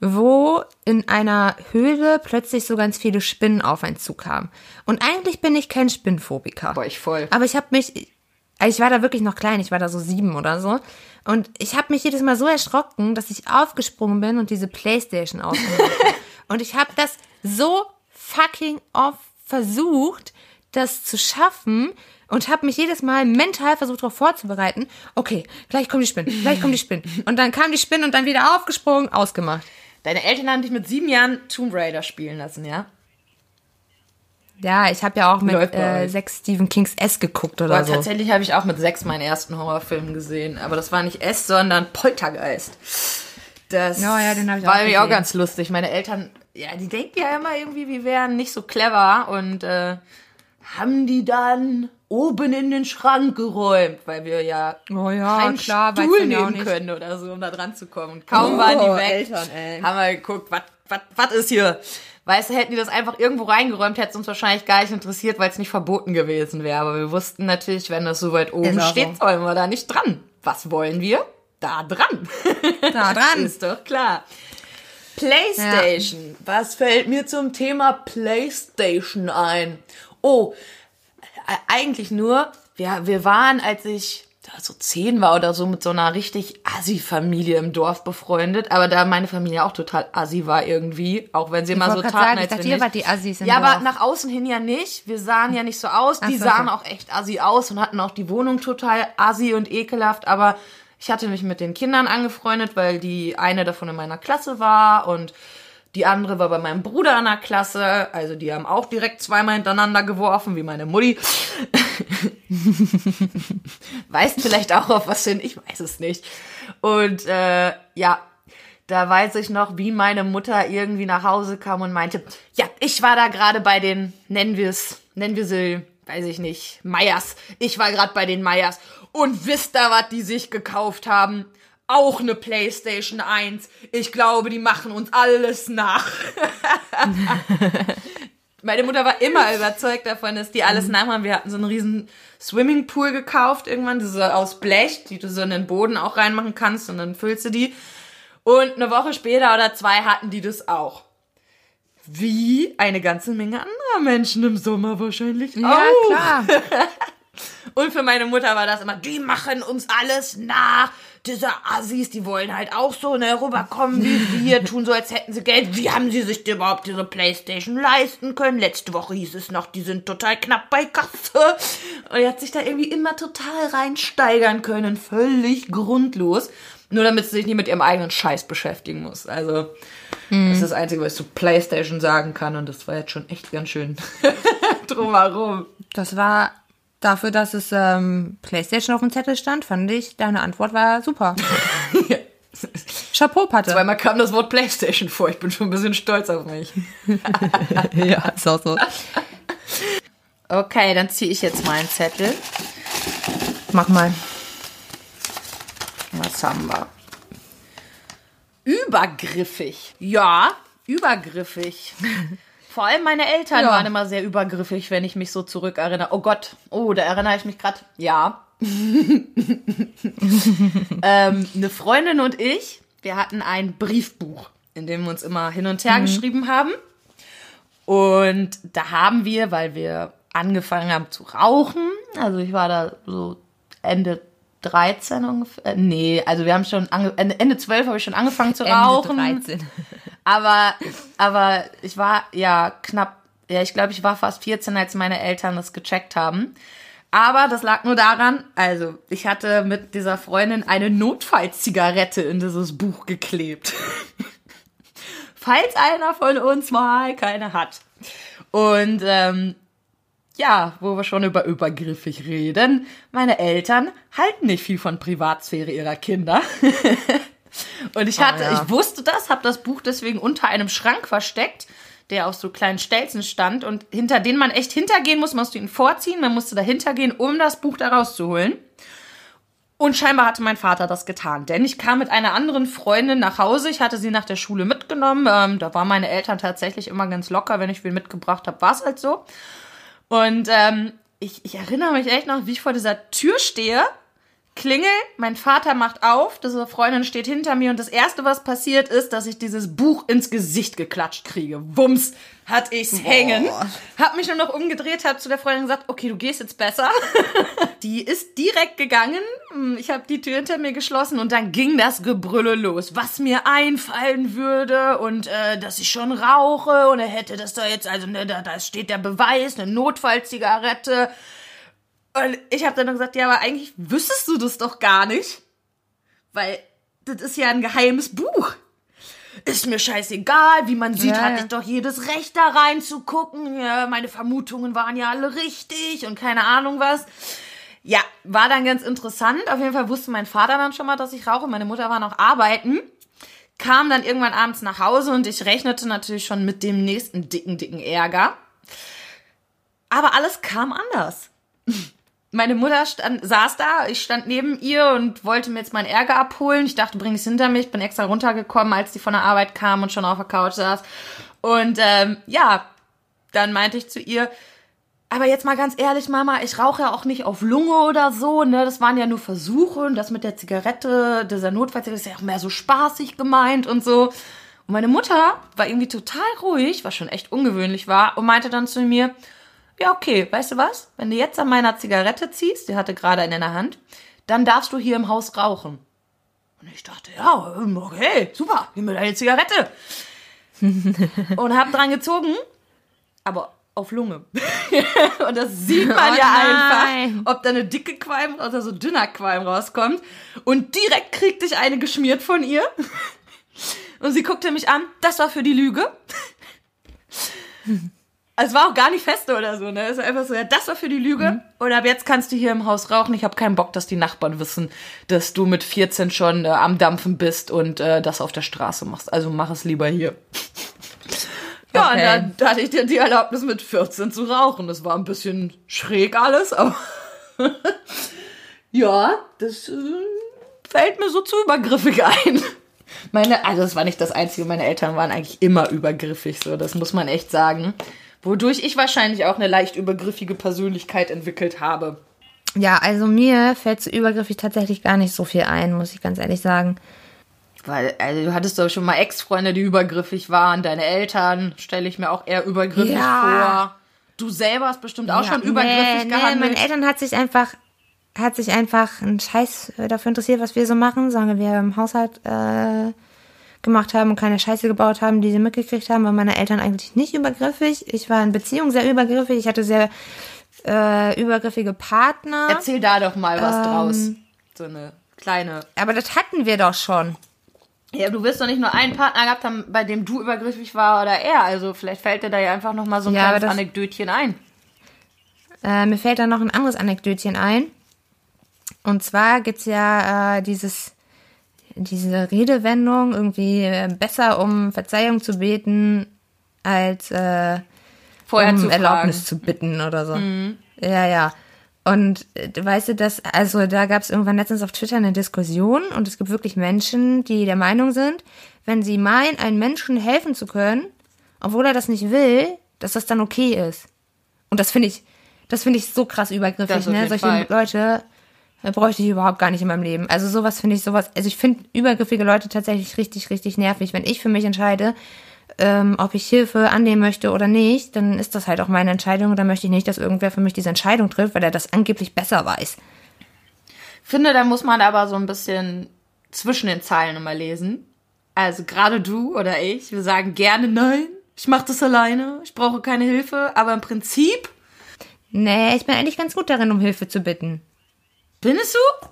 wo in einer Höhle plötzlich so ganz viele Spinnen auf einen zukamen. Und eigentlich bin ich kein Spinnenphobiker. Boah, ich voll. Aber ich habe mich, ich war da wirklich noch klein, ich war da so sieben oder so. Und ich habe mich jedes Mal so erschrocken, dass ich aufgesprungen bin und diese Playstation habe. Und ich habe das so fucking oft versucht, das zu schaffen und habe mich jedes Mal mental versucht darauf vorzubereiten. Okay, gleich kommen die Spinnen, gleich kommen die Spinnen. Und dann kam die Spinne und dann wieder aufgesprungen, ausgemacht. Deine Eltern haben dich mit sieben Jahren Tomb Raider spielen lassen, ja? Ja, ich habe ja auch mit äh, sechs Stephen Kings S geguckt oder Aber so. tatsächlich habe ich auch mit sechs meinen ersten Horrorfilm gesehen. Aber das war nicht S, sondern Poltergeist. Das Ja, ja, den ich war auch irgendwie auch ganz lustig. Meine Eltern, ja, die denken ja immer irgendwie, wir wären nicht so clever und äh, haben die dann oben in den Schrank geräumt, weil wir ja Oh ja, keinen klar, Stuhl ja nehmen nicht. können oder so, um da dran zu kommen. Und kaum waren die weg, Eltern, ey. haben wir geguckt, was ist hier? Weißt du, hätten die das einfach irgendwo reingeräumt, hätte es uns wahrscheinlich gar nicht interessiert, weil es nicht verboten gewesen wäre. Aber wir wussten natürlich, wenn das so weit oben steht, so. sollen wir da nicht dran. Was wollen wir? Da dran. Da dran. Ist doch klar. PlayStation. Was fällt mir zum Thema PlayStation ein? Oh, eigentlich nur, wir, wir waren, als ich da so zehn war oder so, mit so einer richtig Assi-Familie im Dorf befreundet. Aber da meine Familie auch total Assi war irgendwie, auch wenn sie immer so taten, sagen, ich als dachte, wir ihr wart die Assis im Ja, aber Dorf. nach außen hin ja nicht. Wir sahen ja nicht so aus. Die Ach so, sahen okay. auch echt assi aus und hatten auch die Wohnung total assi und ekelhaft. Aber ich hatte mich mit den Kindern angefreundet, weil die eine davon in meiner Klasse war und die andere war bei meinem Bruder in der Klasse. Also die haben auch direkt zweimal hintereinander geworfen, wie meine Mutti. Weißt vielleicht auch auf was hin, ich weiß es nicht. Und äh, ja, da weiß ich noch, wie meine Mutter irgendwie nach Hause kam und meinte, ja, ich war da gerade bei den, nennen wir es, nennen wir sie, weiß ich nicht, Meyers. Ich war gerade bei den Meyers. Und wisst ihr, was die sich gekauft haben? Auch eine Playstation 1. Ich glaube, die machen uns alles nach. Meine Mutter war immer überzeugt davon, dass die alles nachmachen. Wir hatten so einen riesen Swimmingpool gekauft irgendwann, das ist so aus Blech, die du so in den Boden auch reinmachen kannst und dann füllst du die. Und eine Woche später oder zwei hatten die das auch. Wie eine ganze Menge anderer Menschen im Sommer wahrscheinlich Ja, auch. klar. Und für meine Mutter war das immer, die machen uns alles nach. Diese Assis, die wollen halt auch so ne, rüberkommen wie wir, tun so, als hätten sie Geld. Wie haben sie sich denn überhaupt diese Playstation leisten können? Letzte Woche hieß es noch, die sind total knapp bei Kasse. Und er hat sich da irgendwie immer total reinsteigern können. Völlig grundlos. Nur damit sie sich nicht mit ihrem eigenen Scheiß beschäftigen muss. Also, das ist das Einzige, was ich zu Playstation sagen kann. Und das war jetzt schon echt ganz schön drumherum. Das war dafür, dass es ähm, PlayStation auf dem Zettel stand, fand ich, deine Antwort war super. Chapeau, Patte. Zweimal kam das Wort Playstation vor. Ich bin schon ein bisschen stolz auf mich. ja, ist auch so. Okay, dann ziehe ich jetzt meinen Zettel. Mach mal. Was haben wir? Übergriffig. Ja, übergriffig. Vor allem meine Eltern Ja. waren immer sehr übergriffig, wenn ich mich so zurückerinnere. Oh Gott, oh, da erinnere ich mich gerade. Ja. ähm, eine Freundin und ich, wir hatten ein Briefbuch, in dem wir uns immer hin und her geschrieben haben. Und da haben wir, weil wir angefangen haben zu rauchen, also ich war da so Ende 13 ungefähr, äh, nee, also wir haben schon, Ende, Ende 12 habe ich schon angefangen zu rauchen. Ende 13. Aber, aber ich war ja knapp, ja, ich glaube, ich war fast 14, als meine Eltern das gecheckt haben. Aber das lag nur daran, also ich hatte mit dieser Freundin eine Notfallzigarette in dieses Buch geklebt. Falls einer von uns mal keine hat. Und ähm, ja, wo wir schon über übergriffig reden, meine Eltern halten nicht viel von Privatsphäre ihrer Kinder. Und ich hatte, ja. ich wusste das, habe das Buch deswegen unter einem Schrank versteckt, der auf so kleinen Stelzen stand und hinter den man echt hintergehen muss, musst du ihn vorziehen, man musste dahinter gehen, um das Buch da rauszuholen. Und scheinbar hatte mein Vater das getan, denn ich kam mit einer anderen Freundin nach Hause. Ich hatte sie nach der Schule mitgenommen. Ähm, da waren meine Eltern tatsächlich immer ganz locker, wenn ich viel mitgebracht habe, war es halt so. Und ähm, ich, ich erinnere mich echt noch, wie ich vor dieser Tür stehe, klingel, mein Vater macht auf, diese Freundin steht hinter mir und das erste, was passiert ist, dass ich dieses Buch ins Gesicht geklatscht kriege. Wumms, hat ich's hängen. Hab mich nur noch umgedreht, hab zu der Freundin gesagt, okay, du gehst jetzt besser. die ist direkt gegangen. Ich habe die Tür hinter mir geschlossen und dann ging das Gebrülle los, was mir einfallen würde und äh, dass ich schon rauche und er hätte das da jetzt, also ne, da, da steht der Beweis, eine Notfallzigarette. Und ich habe dann noch gesagt, ja, aber eigentlich wüsstest du das doch gar nicht. Weil das ist ja ein geheimes Buch. Ist mir scheißegal, wie man sieht, Ja, hatte ich doch jedes Recht da reinzugucken. Ja, meine Vermutungen waren ja alle richtig und keine Ahnung was. Ja, war dann ganz interessant. Auf jeden Fall wusste mein Vater dann schon mal, dass ich rauche. Meine Mutter war noch arbeiten. Kam dann irgendwann abends nach Hause und ich rechnete natürlich schon mit dem nächsten dicken, dicken Ärger. Aber alles kam anders. Meine Mutter stand, saß da, ich stand neben ihr und wollte mir jetzt meinen Ärger abholen. Ich dachte, bring es hinter mich. Bin extra runtergekommen, als die von der Arbeit kam und schon auf der Couch saß. Und ähm, ja, dann meinte ich zu ihr, aber jetzt mal ganz ehrlich, Mama, ich rauche ja auch nicht auf Lunge oder so, ne? Das waren ja nur Versuche und das mit der Zigarette, dieser Notfallzigarette ist ja auch mehr so spaßig gemeint und so. Und meine Mutter war irgendwie total ruhig, was schon echt ungewöhnlich war, und meinte dann zu mir, ja, okay, weißt du was? Wenn du jetzt an meiner Zigarette ziehst, die hatte gerade eine in der Hand, dann darfst du hier im Haus rauchen. Und ich dachte, ja, okay, super, gib mir deine Zigarette. und hab dran gezogen, aber auf Lunge. und das sieht man Oh ja nein. einfach, ob da eine dicke Qualm oder so dünner Qualm rauskommt. Und direkt kriegte ich eine geschmiert von ihr. Und sie guckte mich an, das war für die Lüge. Es war auch gar nicht feste oder so, ne? Es war einfach so, ja, das war für die Lüge. Und ab jetzt kannst du hier im Haus rauchen. Ich habe keinen Bock, dass die Nachbarn wissen, dass du mit 14 schon äh, am Dampfen bist und äh, das auf der Straße machst. Also mach es lieber hier. Ja, und dann da hatte ich dir die Erlaubnis mit 14 zu rauchen. Das war ein bisschen schräg alles, aber ja, das äh, fällt mir so zu übergriffig ein. Meine, also das war nicht das Einzige, meine Eltern waren eigentlich immer übergriffig, so, das muss man echt sagen. Wodurch ich wahrscheinlich auch eine leicht übergriffige Persönlichkeit entwickelt habe. Ja, also mir fällt zu übergriffig tatsächlich gar nicht so viel ein, muss ich ganz ehrlich sagen. Weil, also du hattest doch schon mal Ex-Freunde, die übergriffig waren, deine Eltern stelle ich mir auch eher übergriffig Ja. vor. Du selber hast bestimmt auch ja, schon übergriffig nee, gehandelt. Nee, meine Eltern hat sich einfach hat sich einfach ein Scheiß dafür interessiert, was wir so machen, solange wir im Haushalt äh, gemacht haben und keine Scheiße gebaut haben, die sie mitgekriegt haben, waren meine Eltern eigentlich nicht übergriffig. Ich war in Beziehung sehr übergriffig. Ich hatte sehr äh, übergriffige Partner. Erzähl da doch mal was Ähm. draus. So eine kleine. Aber das hatten wir doch schon. Ja, du wirst doch nicht nur einen Partner gehabt haben, bei dem du übergriffig war oder er. Also vielleicht fällt dir da ja einfach noch mal so ein Ja, kleines das- Anekdötchen ein. Äh, mir fällt da noch ein anderes Anekdötchen ein. Und zwar gibt's ja äh, dieses, diese Redewendung, irgendwie äh, besser um Verzeihung zu beten, als äh, Vorher um zu fragen. Erlaubnis zu bitten oder so. Ja, ja. Und äh, weißt du, dass, also da gab es irgendwann letztens auf Twitter eine Diskussion und es gibt wirklich Menschen, die der Meinung sind, wenn sie meinen, einem Menschen helfen zu können, obwohl er das nicht will, dass das dann okay ist. Und das finde ich, das finde ich so krass übergriffig, Das ne? Solche Fall. Leute bräuchte ich überhaupt gar nicht in meinem Leben. Also sowas finde ich sowas, also ich finde übergriffige Leute tatsächlich richtig, richtig nervig. Wenn ich für mich entscheide, ähm, ob ich Hilfe annehmen möchte oder nicht, dann ist das halt auch meine Entscheidung und dann möchte ich nicht, dass irgendwer für mich diese Entscheidung trifft, weil er das angeblich besser weiß. Finde, da muss man aber so ein bisschen zwischen den Zeilen immer lesen. Also gerade du oder ich, wir sagen gerne nein, ich mache das alleine, ich brauche keine Hilfe, aber im Prinzip Nee, ich bin eigentlich ganz gut darin, um Hilfe zu bitten. Findest du?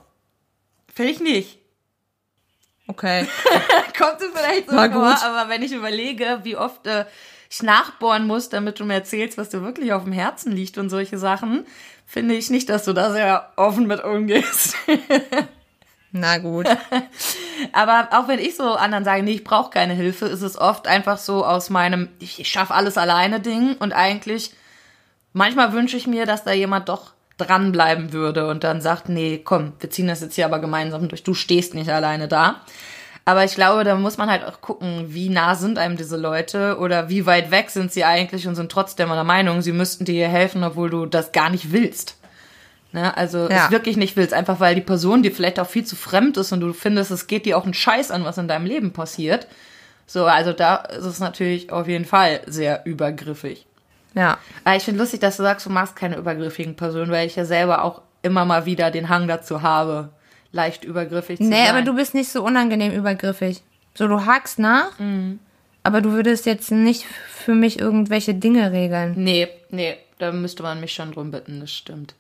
Finde ich nicht. Okay. Kommt es vielleicht so vor, gut. aber wenn ich überlege, wie oft äh, ich nachbohren muss, damit du mir erzählst, was dir wirklich auf dem Herzen liegt und solche Sachen, finde ich nicht, dass du da sehr offen mit umgehst. Na gut. Aber auch wenn ich so anderen sage, nee, ich brauche keine Hilfe, ist es oft einfach so aus meinem, ich, ich schaffe alles alleine Ding und eigentlich, manchmal wünsche ich mir, dass da jemand doch dranbleiben würde und dann sagt, nee, komm, wir ziehen das jetzt hier aber gemeinsam durch, du stehst nicht alleine da. Aber ich glaube, da muss man halt auch gucken, wie nah sind einem diese Leute oder wie weit weg sind sie eigentlich und sind trotzdem der Meinung, sie müssten dir helfen, obwohl du das gar nicht willst. Ne? Also Ja. es wirklich nicht willst, einfach weil die Person dir vielleicht auch viel zu fremd ist und du findest, es geht dir auch einen Scheiß an, was in deinem Leben passiert. So, also da ist es natürlich auf jeden Fall sehr übergriffig. Ja. Aber ich finde lustig, dass du sagst, du magst keine übergriffigen Personen, weil ich ja selber auch immer mal wieder den Hang dazu habe, leicht übergriffig zu Nee, sein. aber du bist nicht so unangenehm übergriffig. So, du hakst nach, aber du würdest jetzt nicht für mich irgendwelche Dinge regeln. Nee, nee, da müsste man mich schon drum bitten, das stimmt.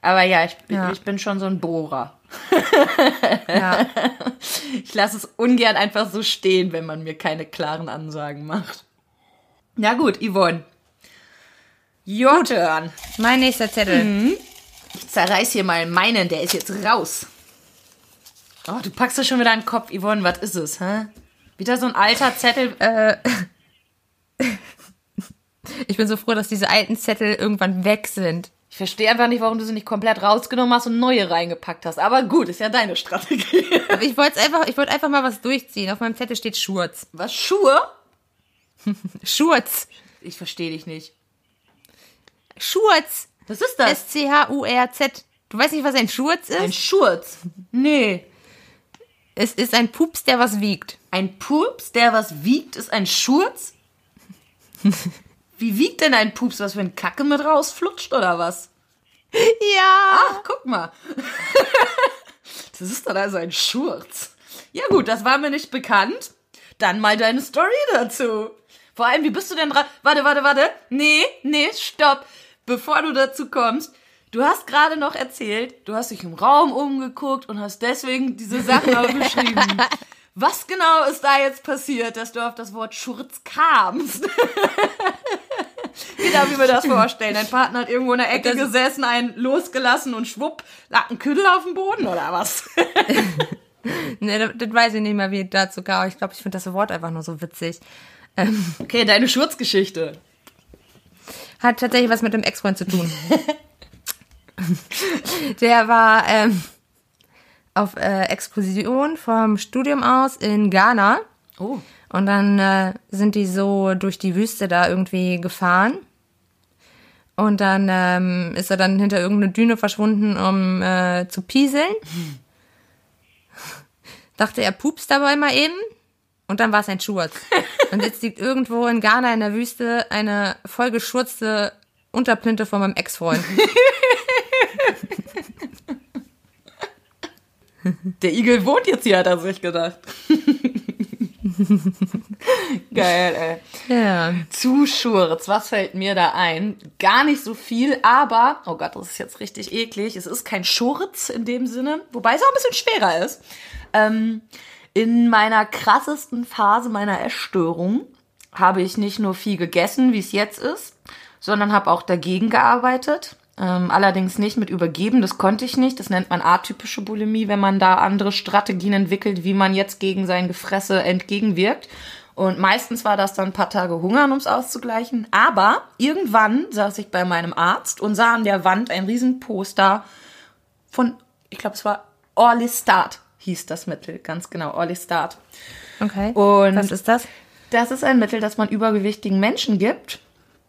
Aber ja, ich, Ja. ich bin schon so ein Bohrer. Ja. Ich lasse es ungern einfach so stehen, wenn man mir keine klaren Ansagen macht. Na gut, Yvonne. Your turn. mein nächster Zettel. Ich zerreiß hier mal meinen, der ist jetzt raus. Oh, du packst das schon wieder in den Kopf, Yvonne, was ist es, hä? Wieder so ein alter Zettel. Ich bin so froh, dass diese alten Zettel irgendwann weg sind. Ich verstehe einfach nicht, warum du sie nicht komplett rausgenommen hast und neue reingepackt hast. Aber gut, ist ja deine Strategie. Ich wollte einfach, ich wollte einfach mal was durchziehen. Auf meinem Zettel steht Schurz. Was, Schuhe? Schurz. Ich verstehe dich nicht. Schurz. Was ist das? S-C-H-U-R-Z. Du weißt nicht, was ein Schurz ist? Ein Schurz. Nee. es ist ein Pups, der was wiegt. Ein Pups, der was wiegt, ist ein Schurz? Wie wiegt denn ein Pups, was für ein Kacke mit rausflutscht oder was? Ja. Ach, guck mal. Das ist dann also ein Schurz. Ja gut, das war mir nicht bekannt. Dann mal deine Story dazu. Vor allem, wie bist du denn dran? Warte, warte, warte. Nee, nee, stopp. Bevor du dazu kommst, du hast gerade noch erzählt, du hast dich im Raum umgeguckt und hast deswegen diese Sachen aufgeschrieben. Was genau ist da jetzt passiert, dass du auf das Wort Schurz kamst? Wie darf ich mir das vorstellen? Dein Partner hat irgendwo in der Ecke gesessen, einen losgelassen und schwupp, lag ein Küdel auf dem Boden oder was? Nee, das, das weiß ich nicht mehr, wie es dazu kam. Ich glaube, ich finde das Wort einfach nur so witzig. Ähm, Okay, deine Schurzgeschichte. Hat tatsächlich was mit dem Ex-Freund zu tun. Der war ähm, auf äh, Exkursion vom Studium aus in Ghana. Oh. Und dann äh, sind die so durch die Wüste da irgendwie gefahren. Und dann ähm, ist er dann hinter irgendeine Düne verschwunden, um äh, zu pieseln. Dachte er pupst dabei mal eben. Und dann war es ein Schurz. Und jetzt liegt irgendwo in Ghana in der Wüste eine vollgeschurzte Unterplinte von meinem Ex-Freund. Der Igel wohnt jetzt hier, hat er sich gedacht. Geil, ey. Ja. Zu Schurz, was fällt mir da ein? Gar nicht so viel, aber, oh Gott, das ist jetzt richtig eklig. Es ist kein Schurz in dem Sinne, wobei es auch ein bisschen schwerer ist. Ähm, in meiner krassesten Phase meiner Essstörung habe ich nicht nur viel gegessen, wie es jetzt ist, sondern habe auch dagegen gearbeitet. Ähm, allerdings nicht mit Übergeben, das konnte ich nicht. Das nennt man atypische Bulimie, wenn man da andere Strategien entwickelt, wie man jetzt gegen sein Gefresse entgegenwirkt. Und meistens war das dann ein paar Tage Hungern, um es auszugleichen. Aber irgendwann saß ich bei meinem Arzt und sah an der Wand ein Riesenposter von, ich glaube, es war Orlistat, hieß das Mittel, ganz genau, Orlistat. Okay. Und Was ist das? Das ist ein Mittel, das man übergewichtigen Menschen gibt,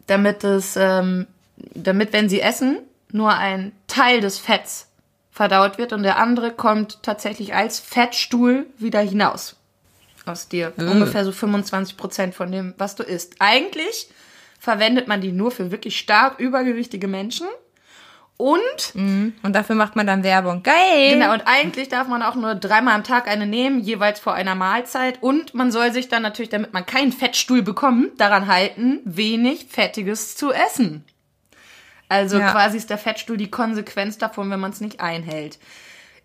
damit es, ähm, damit, wenn sie essen, nur ein Teil des Fetts verdaut wird und der andere kommt tatsächlich als Fettstuhl wieder hinaus aus dir. Ungefähr so 25 Prozent von dem, was du isst. Eigentlich verwendet man die nur für wirklich stark übergewichtige Menschen. Und Und dafür macht man dann Werbung. Geil! Genau, und eigentlich darf man auch nur dreimal am Tag eine nehmen, jeweils vor einer Mahlzeit. Und man soll sich dann natürlich, damit man keinen Fettstuhl bekommt, daran halten, wenig Fettiges zu essen. Also Ja. quasi ist der Fettstuhl die Konsequenz davon, wenn man es nicht einhält.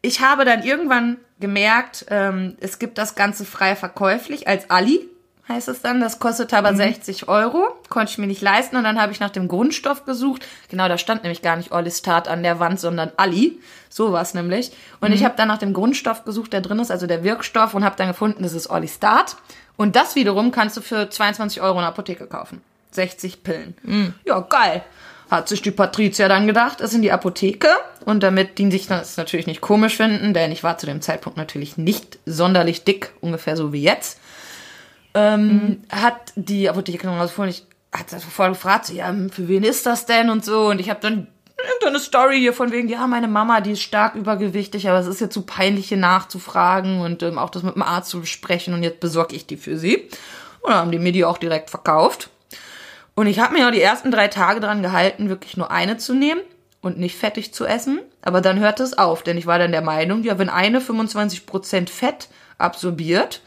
Ich habe dann irgendwann gemerkt, ähm, es gibt das Ganze frei verkäuflich als Ali, heißt es dann. Das kostet aber 60 Euro, konnte ich mir nicht leisten. Und dann habe ich nach dem Grundstoff gesucht. Genau, da stand nämlich gar nicht Orlistat an der Wand, sondern Ali. So war es nämlich. Und ich habe dann nach dem Grundstoff gesucht, der drin ist, also der Wirkstoff, und habe dann gefunden, das ist Orlistat. Und das wiederum kannst du für 22 Euro in der Apotheke kaufen. 60 Pillen. Ja, geil. Hat sich die Patricia dann gedacht, ist in die Apotheke. Und damit die sich das natürlich nicht komisch finden, denn ich war zu dem Zeitpunkt natürlich nicht sonderlich dick, ungefähr so wie jetzt, ähm, hat die Apotheke noch rausgefunden, ich hat vorher gefragt, so, ja, für wen ist das denn und so. Und ich habe dann irgendeine Story hier von wegen, ja, meine Mama, die ist stark übergewichtig, aber es ist jetzt zu peinlich, hier nachzufragen und ähm, auch das mit dem Arzt zu besprechen und jetzt besorge ich die für sie. Und dann haben die mir die auch direkt verkauft. Und ich habe mir auch die ersten drei Tage dran gehalten, wirklich nur eine zu nehmen und nicht fettig zu essen. Aber dann hörte es auf, denn ich war dann der Meinung, ja, wenn eine 25% Fett absorbiert,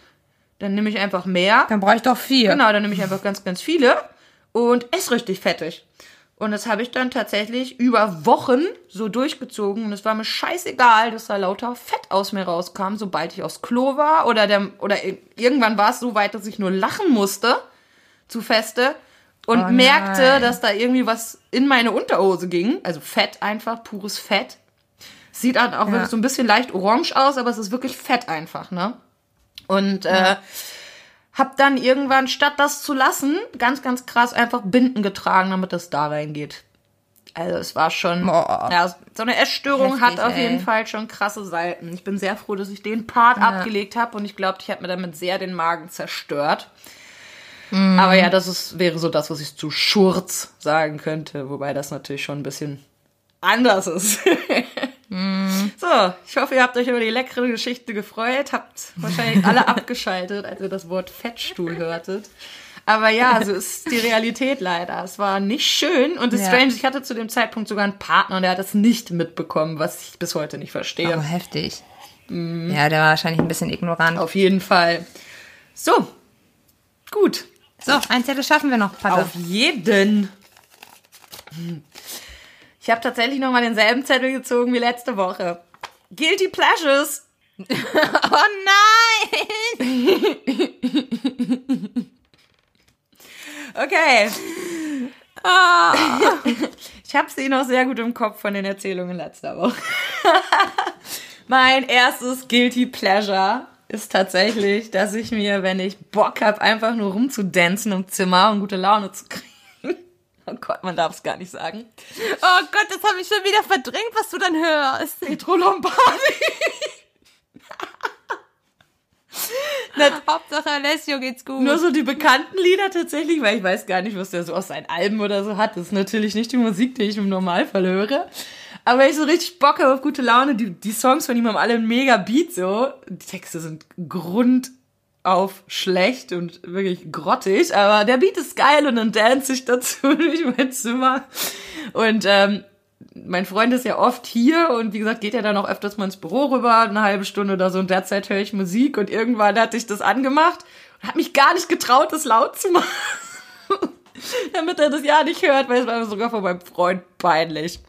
dann nehme ich einfach mehr. Dann brauche ich doch vier. Genau, dann nehme ich einfach ganz, ganz viele und esse richtig fettig. Und das habe ich dann tatsächlich über Wochen so durchgezogen. Und es war mir scheißegal, dass da lauter Fett aus mir rauskam, sobald ich aufs Klo war. Oder, der, oder irgendwann war es so weit, dass ich nur lachen musste zu feste. Und Oh merkte, dass da irgendwie was in meine Unterhose ging. Also Fett einfach, pures Fett. Sieht dann auch Ja. wirklich so ein bisschen leicht orange aus, aber es ist wirklich Fett einfach, ne? Und äh, hab dann irgendwann, statt das zu lassen, ganz, ganz krass einfach Binden getragen, damit das da reingeht. Also es war schon, Boah. ja, so eine Essstörung hat Heftig, auf jeden ey. Fall schon krasse Seiten. Ich bin sehr froh, dass ich den Part abgelegt habe und ich glaube, ich habe mir damit sehr den Magen zerstört. Mhm. Aber ja, das ist, wäre so das, was ich zu Schurz sagen könnte, wobei das natürlich schon ein bisschen anders ist. Mhm. So, ich hoffe, ihr habt euch über die leckere Geschichte gefreut, habt wahrscheinlich alle abgeschaltet, als ihr das Wort Fettstuhl hörtet. Aber ja, so ist die Realität leider. Es war nicht schön und das Ja. Strange, ich hatte zu dem Zeitpunkt sogar einen Partner und der hat das nicht mitbekommen, was ich bis heute nicht verstehe. Oh, heftig. Ja, der war wahrscheinlich ein bisschen ignorant. Auf jeden Fall. So, gut. So, ein Zettel schaffen wir noch, Patte. Auf jeden. Hm. Ich habe tatsächlich nochmal denselben Zettel gezogen wie letzte Woche. Guilty Pleasures. Oh nein! Okay. Ah. Ich habe sie noch sehr gut im Kopf von den Erzählungen letzter Woche. mein erstes Guilty Pleasure ist tatsächlich, dass ich mir, wenn ich Bock habe, einfach nur rumzudancen im Zimmer und gute Laune zu kriegen. Oh Gott, man darf es gar nicht sagen. Oh Gott, das habe ich schon wieder verdrängt, was du dann hörst. Petro Lombardi. Hauptsache Alessio geht's gut. Nur so die bekannten Lieder tatsächlich, weil ich weiß gar nicht, was der so aus seinen Alben oder so hat. Das ist natürlich nicht die Musik, die ich im Normalfall höre. Aber wenn ich so richtig Bock habe auf gute Laune, die, die Songs von ihm haben alle einen mega Beat so. Die Texte sind grundauf schlecht und wirklich grottig, aber der Beat ist geil und dann dance ich dazu durch mein Zimmer. Und ähm, mein Freund ist ja oft hier und wie gesagt, geht ja dann auch öfters mal ins Büro rüber, eine halbe Stunde oder so und derzeit höre ich Musik und irgendwann hatte ich das angemacht und habe mich gar nicht getraut, das laut zu machen. Damit er das ja nicht hört, weil es war sogar von meinem Freund peinlich.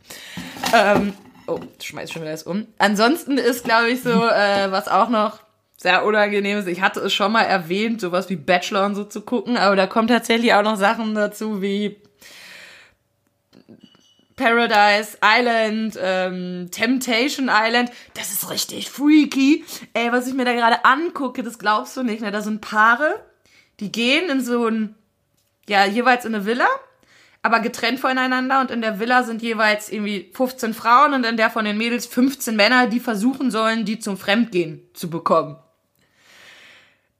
Ähm, oh, schmeiß schon wieder das um. Ansonsten ist, glaube ich, so, äh, was auch noch sehr unangenehm ist, ich hatte es schon mal erwähnt, sowas wie Bachelor und so zu gucken, aber da kommen tatsächlich auch noch Sachen dazu wie Paradise Island, ähm, Temptation Island, das ist richtig freaky. Ey, was ich mir da gerade angucke, das glaubst du nicht, ne? Da sind Paare, die gehen in so ein, ja, jeweils in eine Villa, aber getrennt voneinander und in der Villa sind jeweils irgendwie 15 Frauen und in der von den Mädels 15 Männer, die versuchen sollen, die zum Fremdgehen zu bekommen.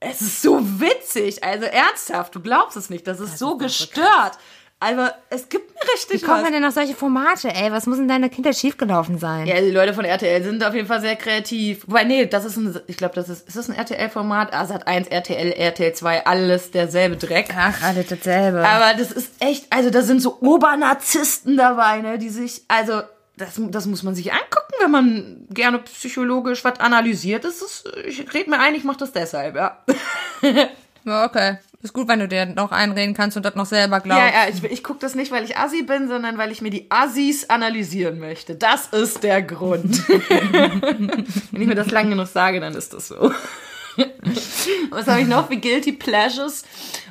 Es ist so witzig, also ernsthaft, du glaubst es nicht, das ist so gestört. Also, es gibt mir richtig Wie was. man denn auf solche Formate, ey? Was muss in deiner Kindheit schiefgelaufen sein? Ja, die Leute von RTL sind auf jeden Fall sehr kreativ. Wobei, nee, das ist ein, ich glaube, das ist, ist das ein RTL-Format? Ah, Sat 1, RTL, RTL 2, alles derselbe Dreck. Ach, alles dasselbe. Aber das ist echt, also da sind so Obernarzissten dabei, ne, die sich, also, das, das muss man sich angucken, wenn man gerne psychologisch was analysiert. Das ist, ich red mir ein, ich mach das deshalb, ja. Ja, okay. Ist gut, wenn du dir noch einreden kannst und das noch selber glaubst. Ja, ja, ich, ich gucke das nicht, weil ich Assi bin, sondern weil ich mir die Assis analysieren möchte. Das ist der Grund. Wenn ich mir das lang genug sage, dann ist das so. Was habe ich noch? Wie Guilty Pleasures?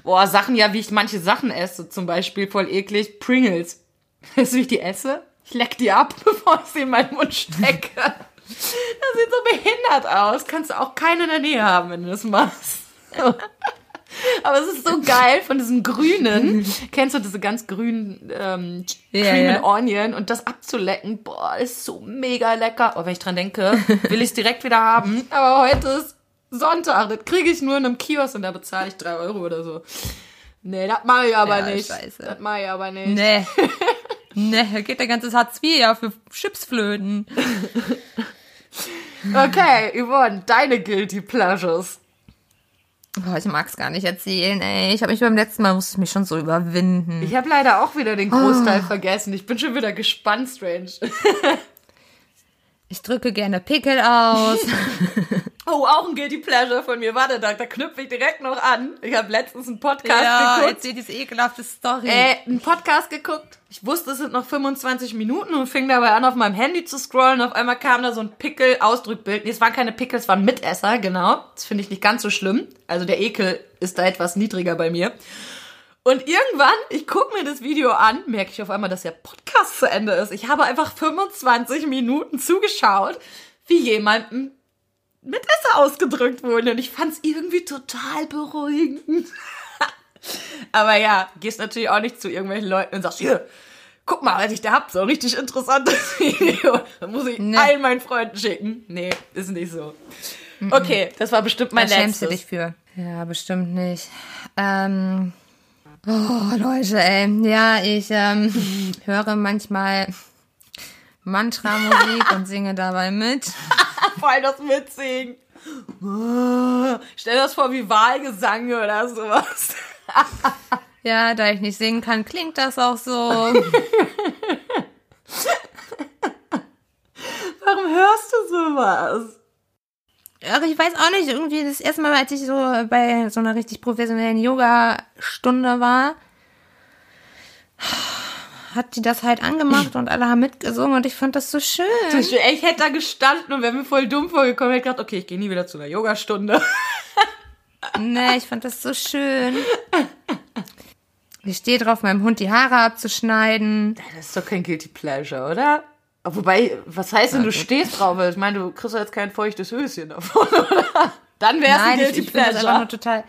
Boah, Sachen ja, wie ich manche Sachen esse. Zum Beispiel voll eklig. Pringles. Weißt du, wie ich die esse? Ich leck die ab, bevor ich sie in meinen Mund stecke. Das sieht so behindert aus. Kannst du auch keine in der Nähe haben, wenn du das machst. Aber es ist so geil von diesem grünen. Kennst du diese ganz grünen ähm, Ja, Cream Onion und das abzulecken? Boah, ist so mega lecker. Oh, wenn ich dran denke, will ich es direkt wieder haben. Aber heute ist Sonntag. Das kriege ich nur in einem Kiosk und da bezahle ich drei Euro oder so. Nee, das mache ich aber Ja, nicht. scheiße. Das mache ich aber nicht. Nee. da geht der ganze Hartz IV ja für Chipsflöten. Okay, Yvonne, deine Guilty Pleasures. Boah, ich mag's gar nicht erzählen, ey. Ich habe mich beim letzten Mal, musste ich mich schon so überwinden. Ich habe leider auch wieder den Großteil vergessen. Ich bin schon wieder gespannt, Strange. Ich drücke gerne Pickel aus. Oh, auch ein Guilty Pleasure von mir. Warte, da, da knüpfe ich direkt noch an. Ich habe letztens einen Podcast ja, geguckt. erzähl diese ekelhafte Story. Äh, einen Podcast geguckt. Ich wusste, es sind noch 25 Minuten und fing dabei an, auf meinem Handy zu scrollen. Auf einmal kam da so ein Pickel-Ausdrückbild. Nee, es waren keine Pickel, es waren Mitesser, genau. Das finde ich nicht ganz so schlimm. Also der Ekel ist da etwas niedriger bei mir. Und irgendwann, ich gucke mir das Video an, merke ich auf einmal, dass der Podcast zu Ende ist. Ich habe einfach 25 Minuten zugeschaut, wie jemandem Mitesser ausgedrückt wurde. Und ich fand es irgendwie total beruhigend. Aber ja, gehst natürlich auch nicht zu irgendwelchen Leuten und sagst, hier, guck mal, was ich da hab, so ein richtig interessantes Video. Dann muss ich Nee. allen meinen Freunden schicken. Nee, ist nicht so. Okay, das war bestimmt mein da schämst letztes. du dich für. Ja, bestimmt nicht. Ähm, oh, Leute, ey. Ja, ich ähm, höre manchmal Mantra-Musik und singe dabei mit. Vor allem das Mitsingen. Stell dir das vor wie Wahlgesang oder sowas. Ja, da ich nicht singen kann, klingt das auch so. Warum hörst du sowas? Ach, ich weiß auch nicht, irgendwie das erste Mal, als ich so bei so einer richtig professionellen Yoga-Stunde war, hat die das halt angemacht und alle haben mitgesungen und ich fand das so schön. Ich ich hätte da gestanden und wäre mir voll dumm vorgekommen. Hätte gedacht, okay, ich gehe nie wieder zu einer Yogastunde. Nee, ich fand das so schön. Ich stehe drauf, meinem Hund die Haare abzuschneiden. Das ist doch kein Guilty Pleasure, oder? Wobei, was heißt denn, du stehst drauf? Ich meine, du kriegst ja jetzt kein feuchtes Höschen davon, oder? Dann wär's ein Nein, ich, Guilty ich finde das einfach nur Pleasure. total.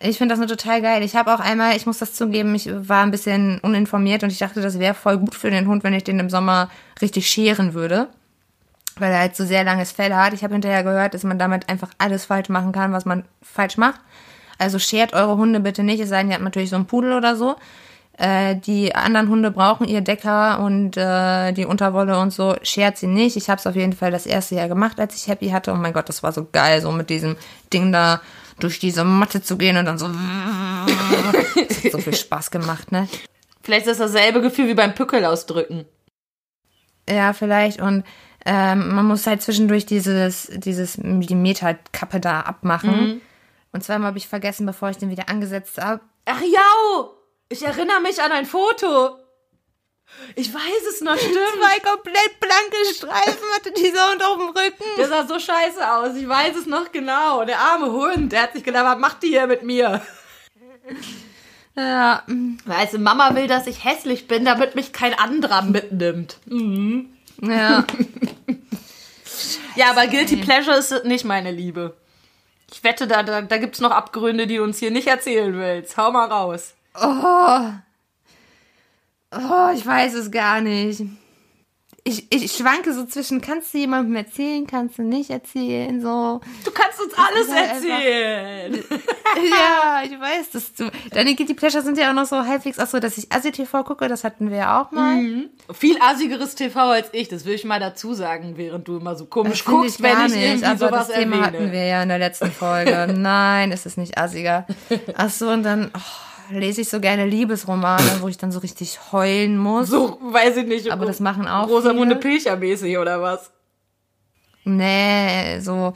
Ich finde das nur total geil. Ich habe auch einmal, ich muss das zugeben, ich war ein bisschen uninformiert und ich dachte, das wäre voll gut für den Hund, wenn ich den im Sommer richtig scheren würde. Weil er halt so sehr langes Fell hat. Ich habe hinterher gehört, dass man damit einfach alles falsch machen kann, was man falsch macht. Also schert eure Hunde bitte nicht, es sei denn, ihr habt natürlich so einen Pudel oder so. Äh, die anderen Hunde brauchen ihr Decker und äh, die Unterwolle und so. Schert sie nicht. Ich habe es auf jeden Fall das erste Jahr gemacht, als ich Happy hatte. Oh mein Gott, das war so geil, so mit diesem Ding da durch diese Matte zu gehen und dann so. Das hat so viel Spaß gemacht, ne? Vielleicht ist das dasselbe Gefühl wie beim Pückel ausdrücken. Ja, vielleicht. Und ähm, man muss halt zwischendurch dieses, dieses Millimeterkappe da abmachen. Und zweimal habe ich vergessen, bevor ich den wieder angesetzt habe. Ach ja, ich erinnere mich an ein Foto. Ich weiß es noch, stimmt. Zwei komplett blanke Streifen hatte dieser Hund auf dem Rücken. Der sah so scheiße aus. Ich weiß es noch genau. Der arme Hund, der hat sich gedacht, was macht die hier mit mir? Ja, Weißt du, Mama will, dass ich hässlich bin, damit mich kein anderer mitnimmt. ja. Ja, aber Guilty Pleasure ist nicht meine Liebe. Ich wette, da, da, da gibt's noch Abgründe, die du uns hier nicht erzählen willst. Hau mal raus. Oh. Oh, ich weiß es gar nicht. Ich, ich schwanke so zwischen, kannst du jemandem erzählen, kannst du nicht erzählen, so. Du kannst uns alles halt einfach- erzählen. ja, ich weiß, dass du. Deine Guilty Pleasure sind ja auch noch so halbwegs, ach so, dass ich ASI-TV gucke, das hatten wir ja auch mal. Viel assigeres TV als ich, das will ich mal dazu sagen, während du immer so komisch Finde guckst, wenn ich irgendwie aber sowas das Thema erwähne. hatten wir ja in der letzten Folge. Nein, es ist nicht assiger. Ach so, und dann oh, lese ich so gerne Liebesromane, wo ich dann so richtig heulen muss. So, weiß ich nicht. Aber das machen auch Rosamunde. Pilcher mäßig oder was? Nee, so,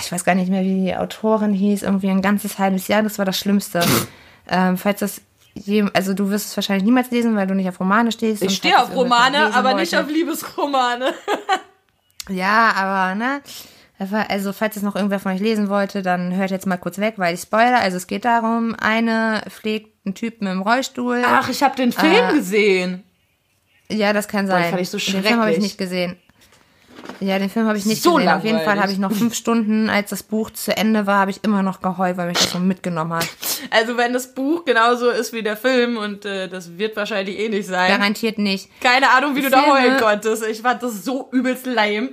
ich weiß gar nicht mehr, wie die Autorin hieß, irgendwie ein ganzes halbes Jahr, das war das Schlimmste. ähm, falls das, je, also du wirst es wahrscheinlich niemals lesen, weil du nicht auf Romane stehst. Ich stehe auf Romane, aber nicht wollte- auf Liebesromane. Ja, aber, ne, also falls es noch irgendwer von euch lesen wollte, dann hört jetzt mal kurz weg, weil ich spoiler. Also es geht darum, eine pflegt einen Typen im Rollstuhl. Ach, ich habe den Film Äh, gesehen. Ja, das kann sein. fand ich so Den Film habe ich schrecklich. nicht gesehen. Ja, den Film habe ich nicht So gesehen. Auf jeden Fall langweilig. habe ich noch fünf Stunden, als das Buch zu Ende war, habe ich immer noch geheult, weil mich das so mitgenommen hat. Also wenn das Buch genauso ist wie der Film und äh, das wird wahrscheinlich eh nicht sein. Garantiert nicht. Keine Ahnung, wie du da Filme- heulen konntest. Ich fand das so übelst lame.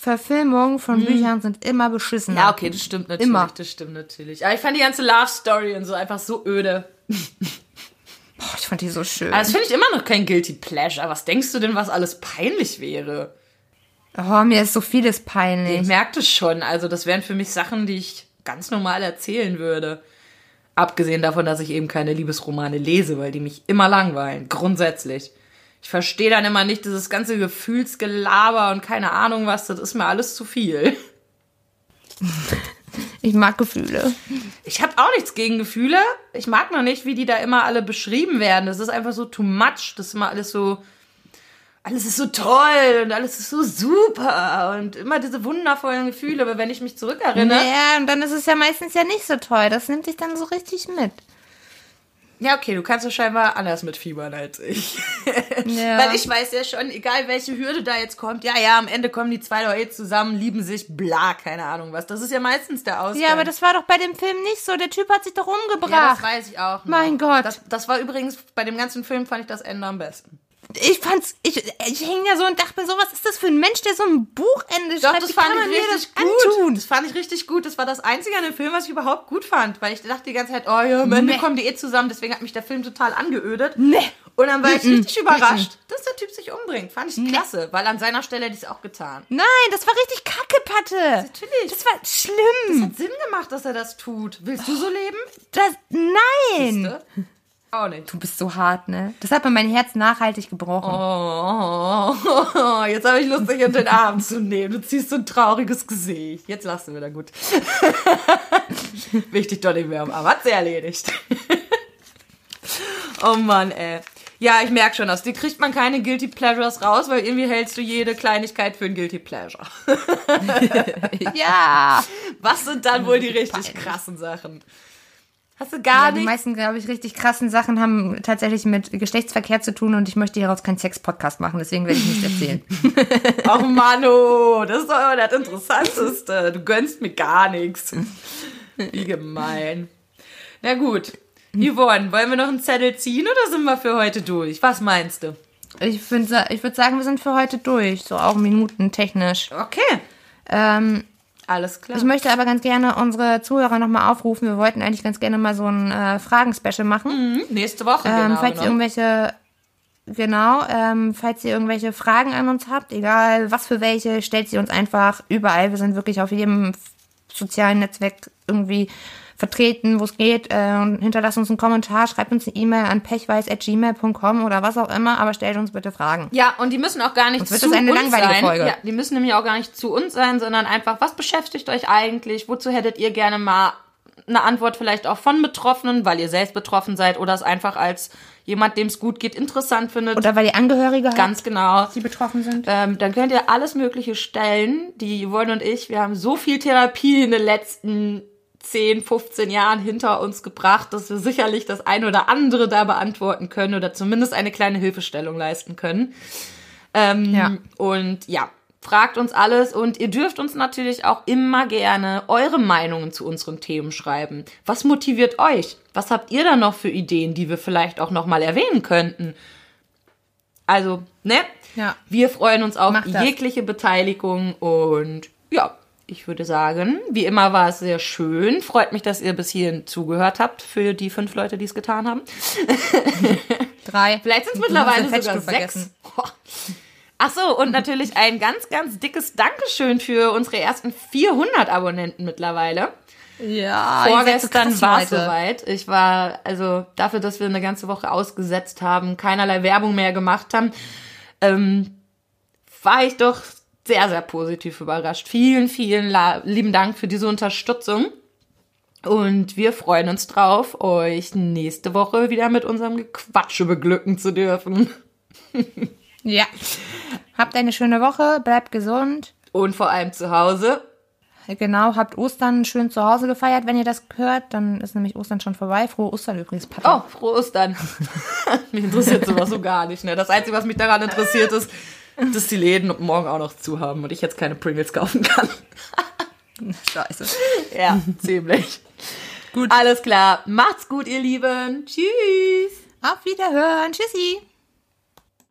Verfilmungen von Büchern sind immer beschissen. Ja, okay, das stimmt natürlich. Immer. Das stimmt natürlich. Aber ich fand die ganze Love Story und so einfach so öde. Boah, ich fand die so schön. Aber das finde ich immer noch kein Guilty Pleasure. Was denkst du denn, was alles peinlich wäre? oh, mir ist so vieles Ich peinlich. merkte schon. Also, das wären für mich Sachen, die ich ganz normal erzählen würde. Abgesehen davon, dass ich eben keine Liebesromane lese, weil die mich immer langweilen. Grundsätzlich. Ich verstehe dann immer nicht dieses ganze Gefühlsgelaber und keine Ahnung was. Das ist mir alles zu viel. Ich mag Gefühle. Ich habe auch nichts gegen Gefühle. Ich mag noch nicht, wie die da immer alle beschrieben werden. Das ist einfach so too much. Das ist immer alles so. Alles ist so toll und alles ist so super und immer diese wundervollen Gefühle. Aber wenn ich mich zurückerinnere. Ja, und dann ist es ja meistens ja nicht so toll. Das nimmt dich dann so richtig mit. Ja, okay, du kannst ja scheinbar anders mit fiebern als ich. Ja. Weil ich weiß ja schon, egal welche Hürde da jetzt kommt, ja, ja, am Ende kommen die zwei Leute zusammen, lieben sich, bla, keine Ahnung was. Das ist ja meistens der Ausgang. Ja, aber das war doch bei dem Film nicht so. Der Typ hat sich doch ja, umgebracht. das weiß ich auch. Noch. Mein Gott. Das, das war übrigens, bei dem ganzen Film fand ich das Ende am besten. Ich fand's, ich, ich hing ja so und dachte mir so, was ist das für ein Mensch, der so ein Buchende Doch, schreibt? das Wie fand ich richtig das gut. antun? Das fand ich richtig gut. Das war das Einzige an dem Film, was ich überhaupt gut fand. Weil ich dachte die ganze Zeit, oh ja, am Ende Nee. kommen die eh zusammen. Deswegen hat mich der Film total angeödet. Nee. Und dann war ich richtig überrascht, dass der Typ sich umbringt. Fand ich klasse. Weil an seiner Stelle hätte ich es auch getan. Nein, das war richtig kacke, Patte. Natürlich. Das war schlimm. Hat Sinn gemacht, dass er das tut. Willst du so leben? Das, nein. Ne? Auch nicht. Du bist so hart, ne? Das hat mir mein Herz nachhaltig gebrochen. Oh, jetzt habe ich Lust, dich in den Arm zu nehmen. Du ziehst so ein trauriges Gesicht. Jetzt lachst du wieder gut. Wichtig doch nicht mehr am Arm. Hat's erledigt. oh Mann, ey. Ja, ich merke schon, aus dir kriegt man keine Guilty Pleasures raus, weil irgendwie hältst du jede Kleinigkeit für ein Guilty Pleasure. Ja. Was sind dann wohl die richtig krassen Sachen? Hast du gar ja die nicht? meisten, glaube ich, richtig krassen Sachen haben tatsächlich mit Geschlechtsverkehr zu tun und ich möchte hieraus keinen Sex-Podcast machen, deswegen werde ich nicht erzählen. Ach Mano, das ist doch immer das Interessanteste. Du gönnst mir gar nichts. Wie gemein. Na gut. Yvonne, wollen wir noch einen Zettel ziehen oder sind wir für heute durch? Was meinst du? Ich, find, ich würde sagen, wir sind für heute durch, so auch minutentechnisch. Okay. Ähm, Alles klar. ich möchte aber ganz gerne unsere Zuhörer nochmal aufrufen. Wir wollten eigentlich ganz gerne mal so ein äh, Fragen-Special machen. Mhm, nächste Woche, Ähm, genau. falls ihr genau. irgendwelche, genau, ähm, falls ihr irgendwelche Fragen an uns habt, egal was für welche, stellt sie uns einfach überall. Wir sind wirklich auf jedem sozialen Netzwerk irgendwie vertreten, wo es geht. Äh, und hinterlasst uns einen Kommentar, schreibt uns eine E-Mail an pechweiß.gmail.com oder was auch immer, aber stellt uns bitte Fragen. Ja, und die müssen auch gar nicht Sonst zu das eine uns langweilige sein. Folge. Ja, die müssen nämlich auch gar nicht zu uns sein, sondern einfach, was beschäftigt euch eigentlich? Wozu hättet ihr gerne mal eine Antwort vielleicht auch von Betroffenen, weil ihr selbst betroffen seid oder es einfach als jemand, dem es gut geht, interessant findet? Oder weil ihr Angehörige habt, Ganz genau. die betroffen sind. Ähm, dann könnt ihr alles Mögliche stellen. Die Yvonne und ich, wir haben so viel Therapie in den letzten 10, 15 Jahren hinter uns gebracht, dass wir sicherlich das eine oder andere da beantworten können oder zumindest eine kleine Hilfestellung leisten können. Ähm, Ja. Und ja, fragt uns alles und ihr dürft uns natürlich auch immer gerne eure Meinungen zu unseren Themen schreiben. Was motiviert euch? Was habt ihr da noch für Ideen, die wir vielleicht auch nochmal erwähnen könnten? Also, ne? Ja. Wir freuen uns auf jegliche Beteiligung und ja, ich würde sagen, wie immer war es sehr schön. Freut mich, dass ihr bis hierhin zugehört habt für die fünf Leute, die es getan haben. Drei. Vielleicht sind es mittlerweile sogar sechs. Ach so, und natürlich ein ganz, ganz dickes Dankeschön für unsere ersten 400 Abonnenten mittlerweile. Ja, Vorgestern war es soweit. Ich war, also dafür, dass wir eine ganze Woche ausgesetzt haben, keinerlei Werbung mehr gemacht haben, ähm, war ich doch sehr, sehr positiv überrascht. Vielen, vielen lieben Dank für diese Unterstützung. Und wir freuen uns drauf, euch nächste Woche wieder mit unserem Gequatsche beglücken zu dürfen. Ja. Habt eine schöne Woche, bleibt gesund. Und vor allem zu Hause. Genau, habt Ostern schön zu Hause gefeiert, wenn ihr das hört. Dann ist nämlich Ostern schon vorbei. Frohe Ostern übrigens, Papa. Oh, frohe Ostern. mich interessiert sowas so gar nicht. Ne? Das Einzige, was mich daran interessiert, ist, dass die Läden morgen auch noch zu haben und ich jetzt keine Pringles kaufen kann. Scheiße. Ja, ziemlich. Gut. Alles klar. Macht's gut, ihr Lieben. Tschüss. Auf Wiederhören. Tschüssi.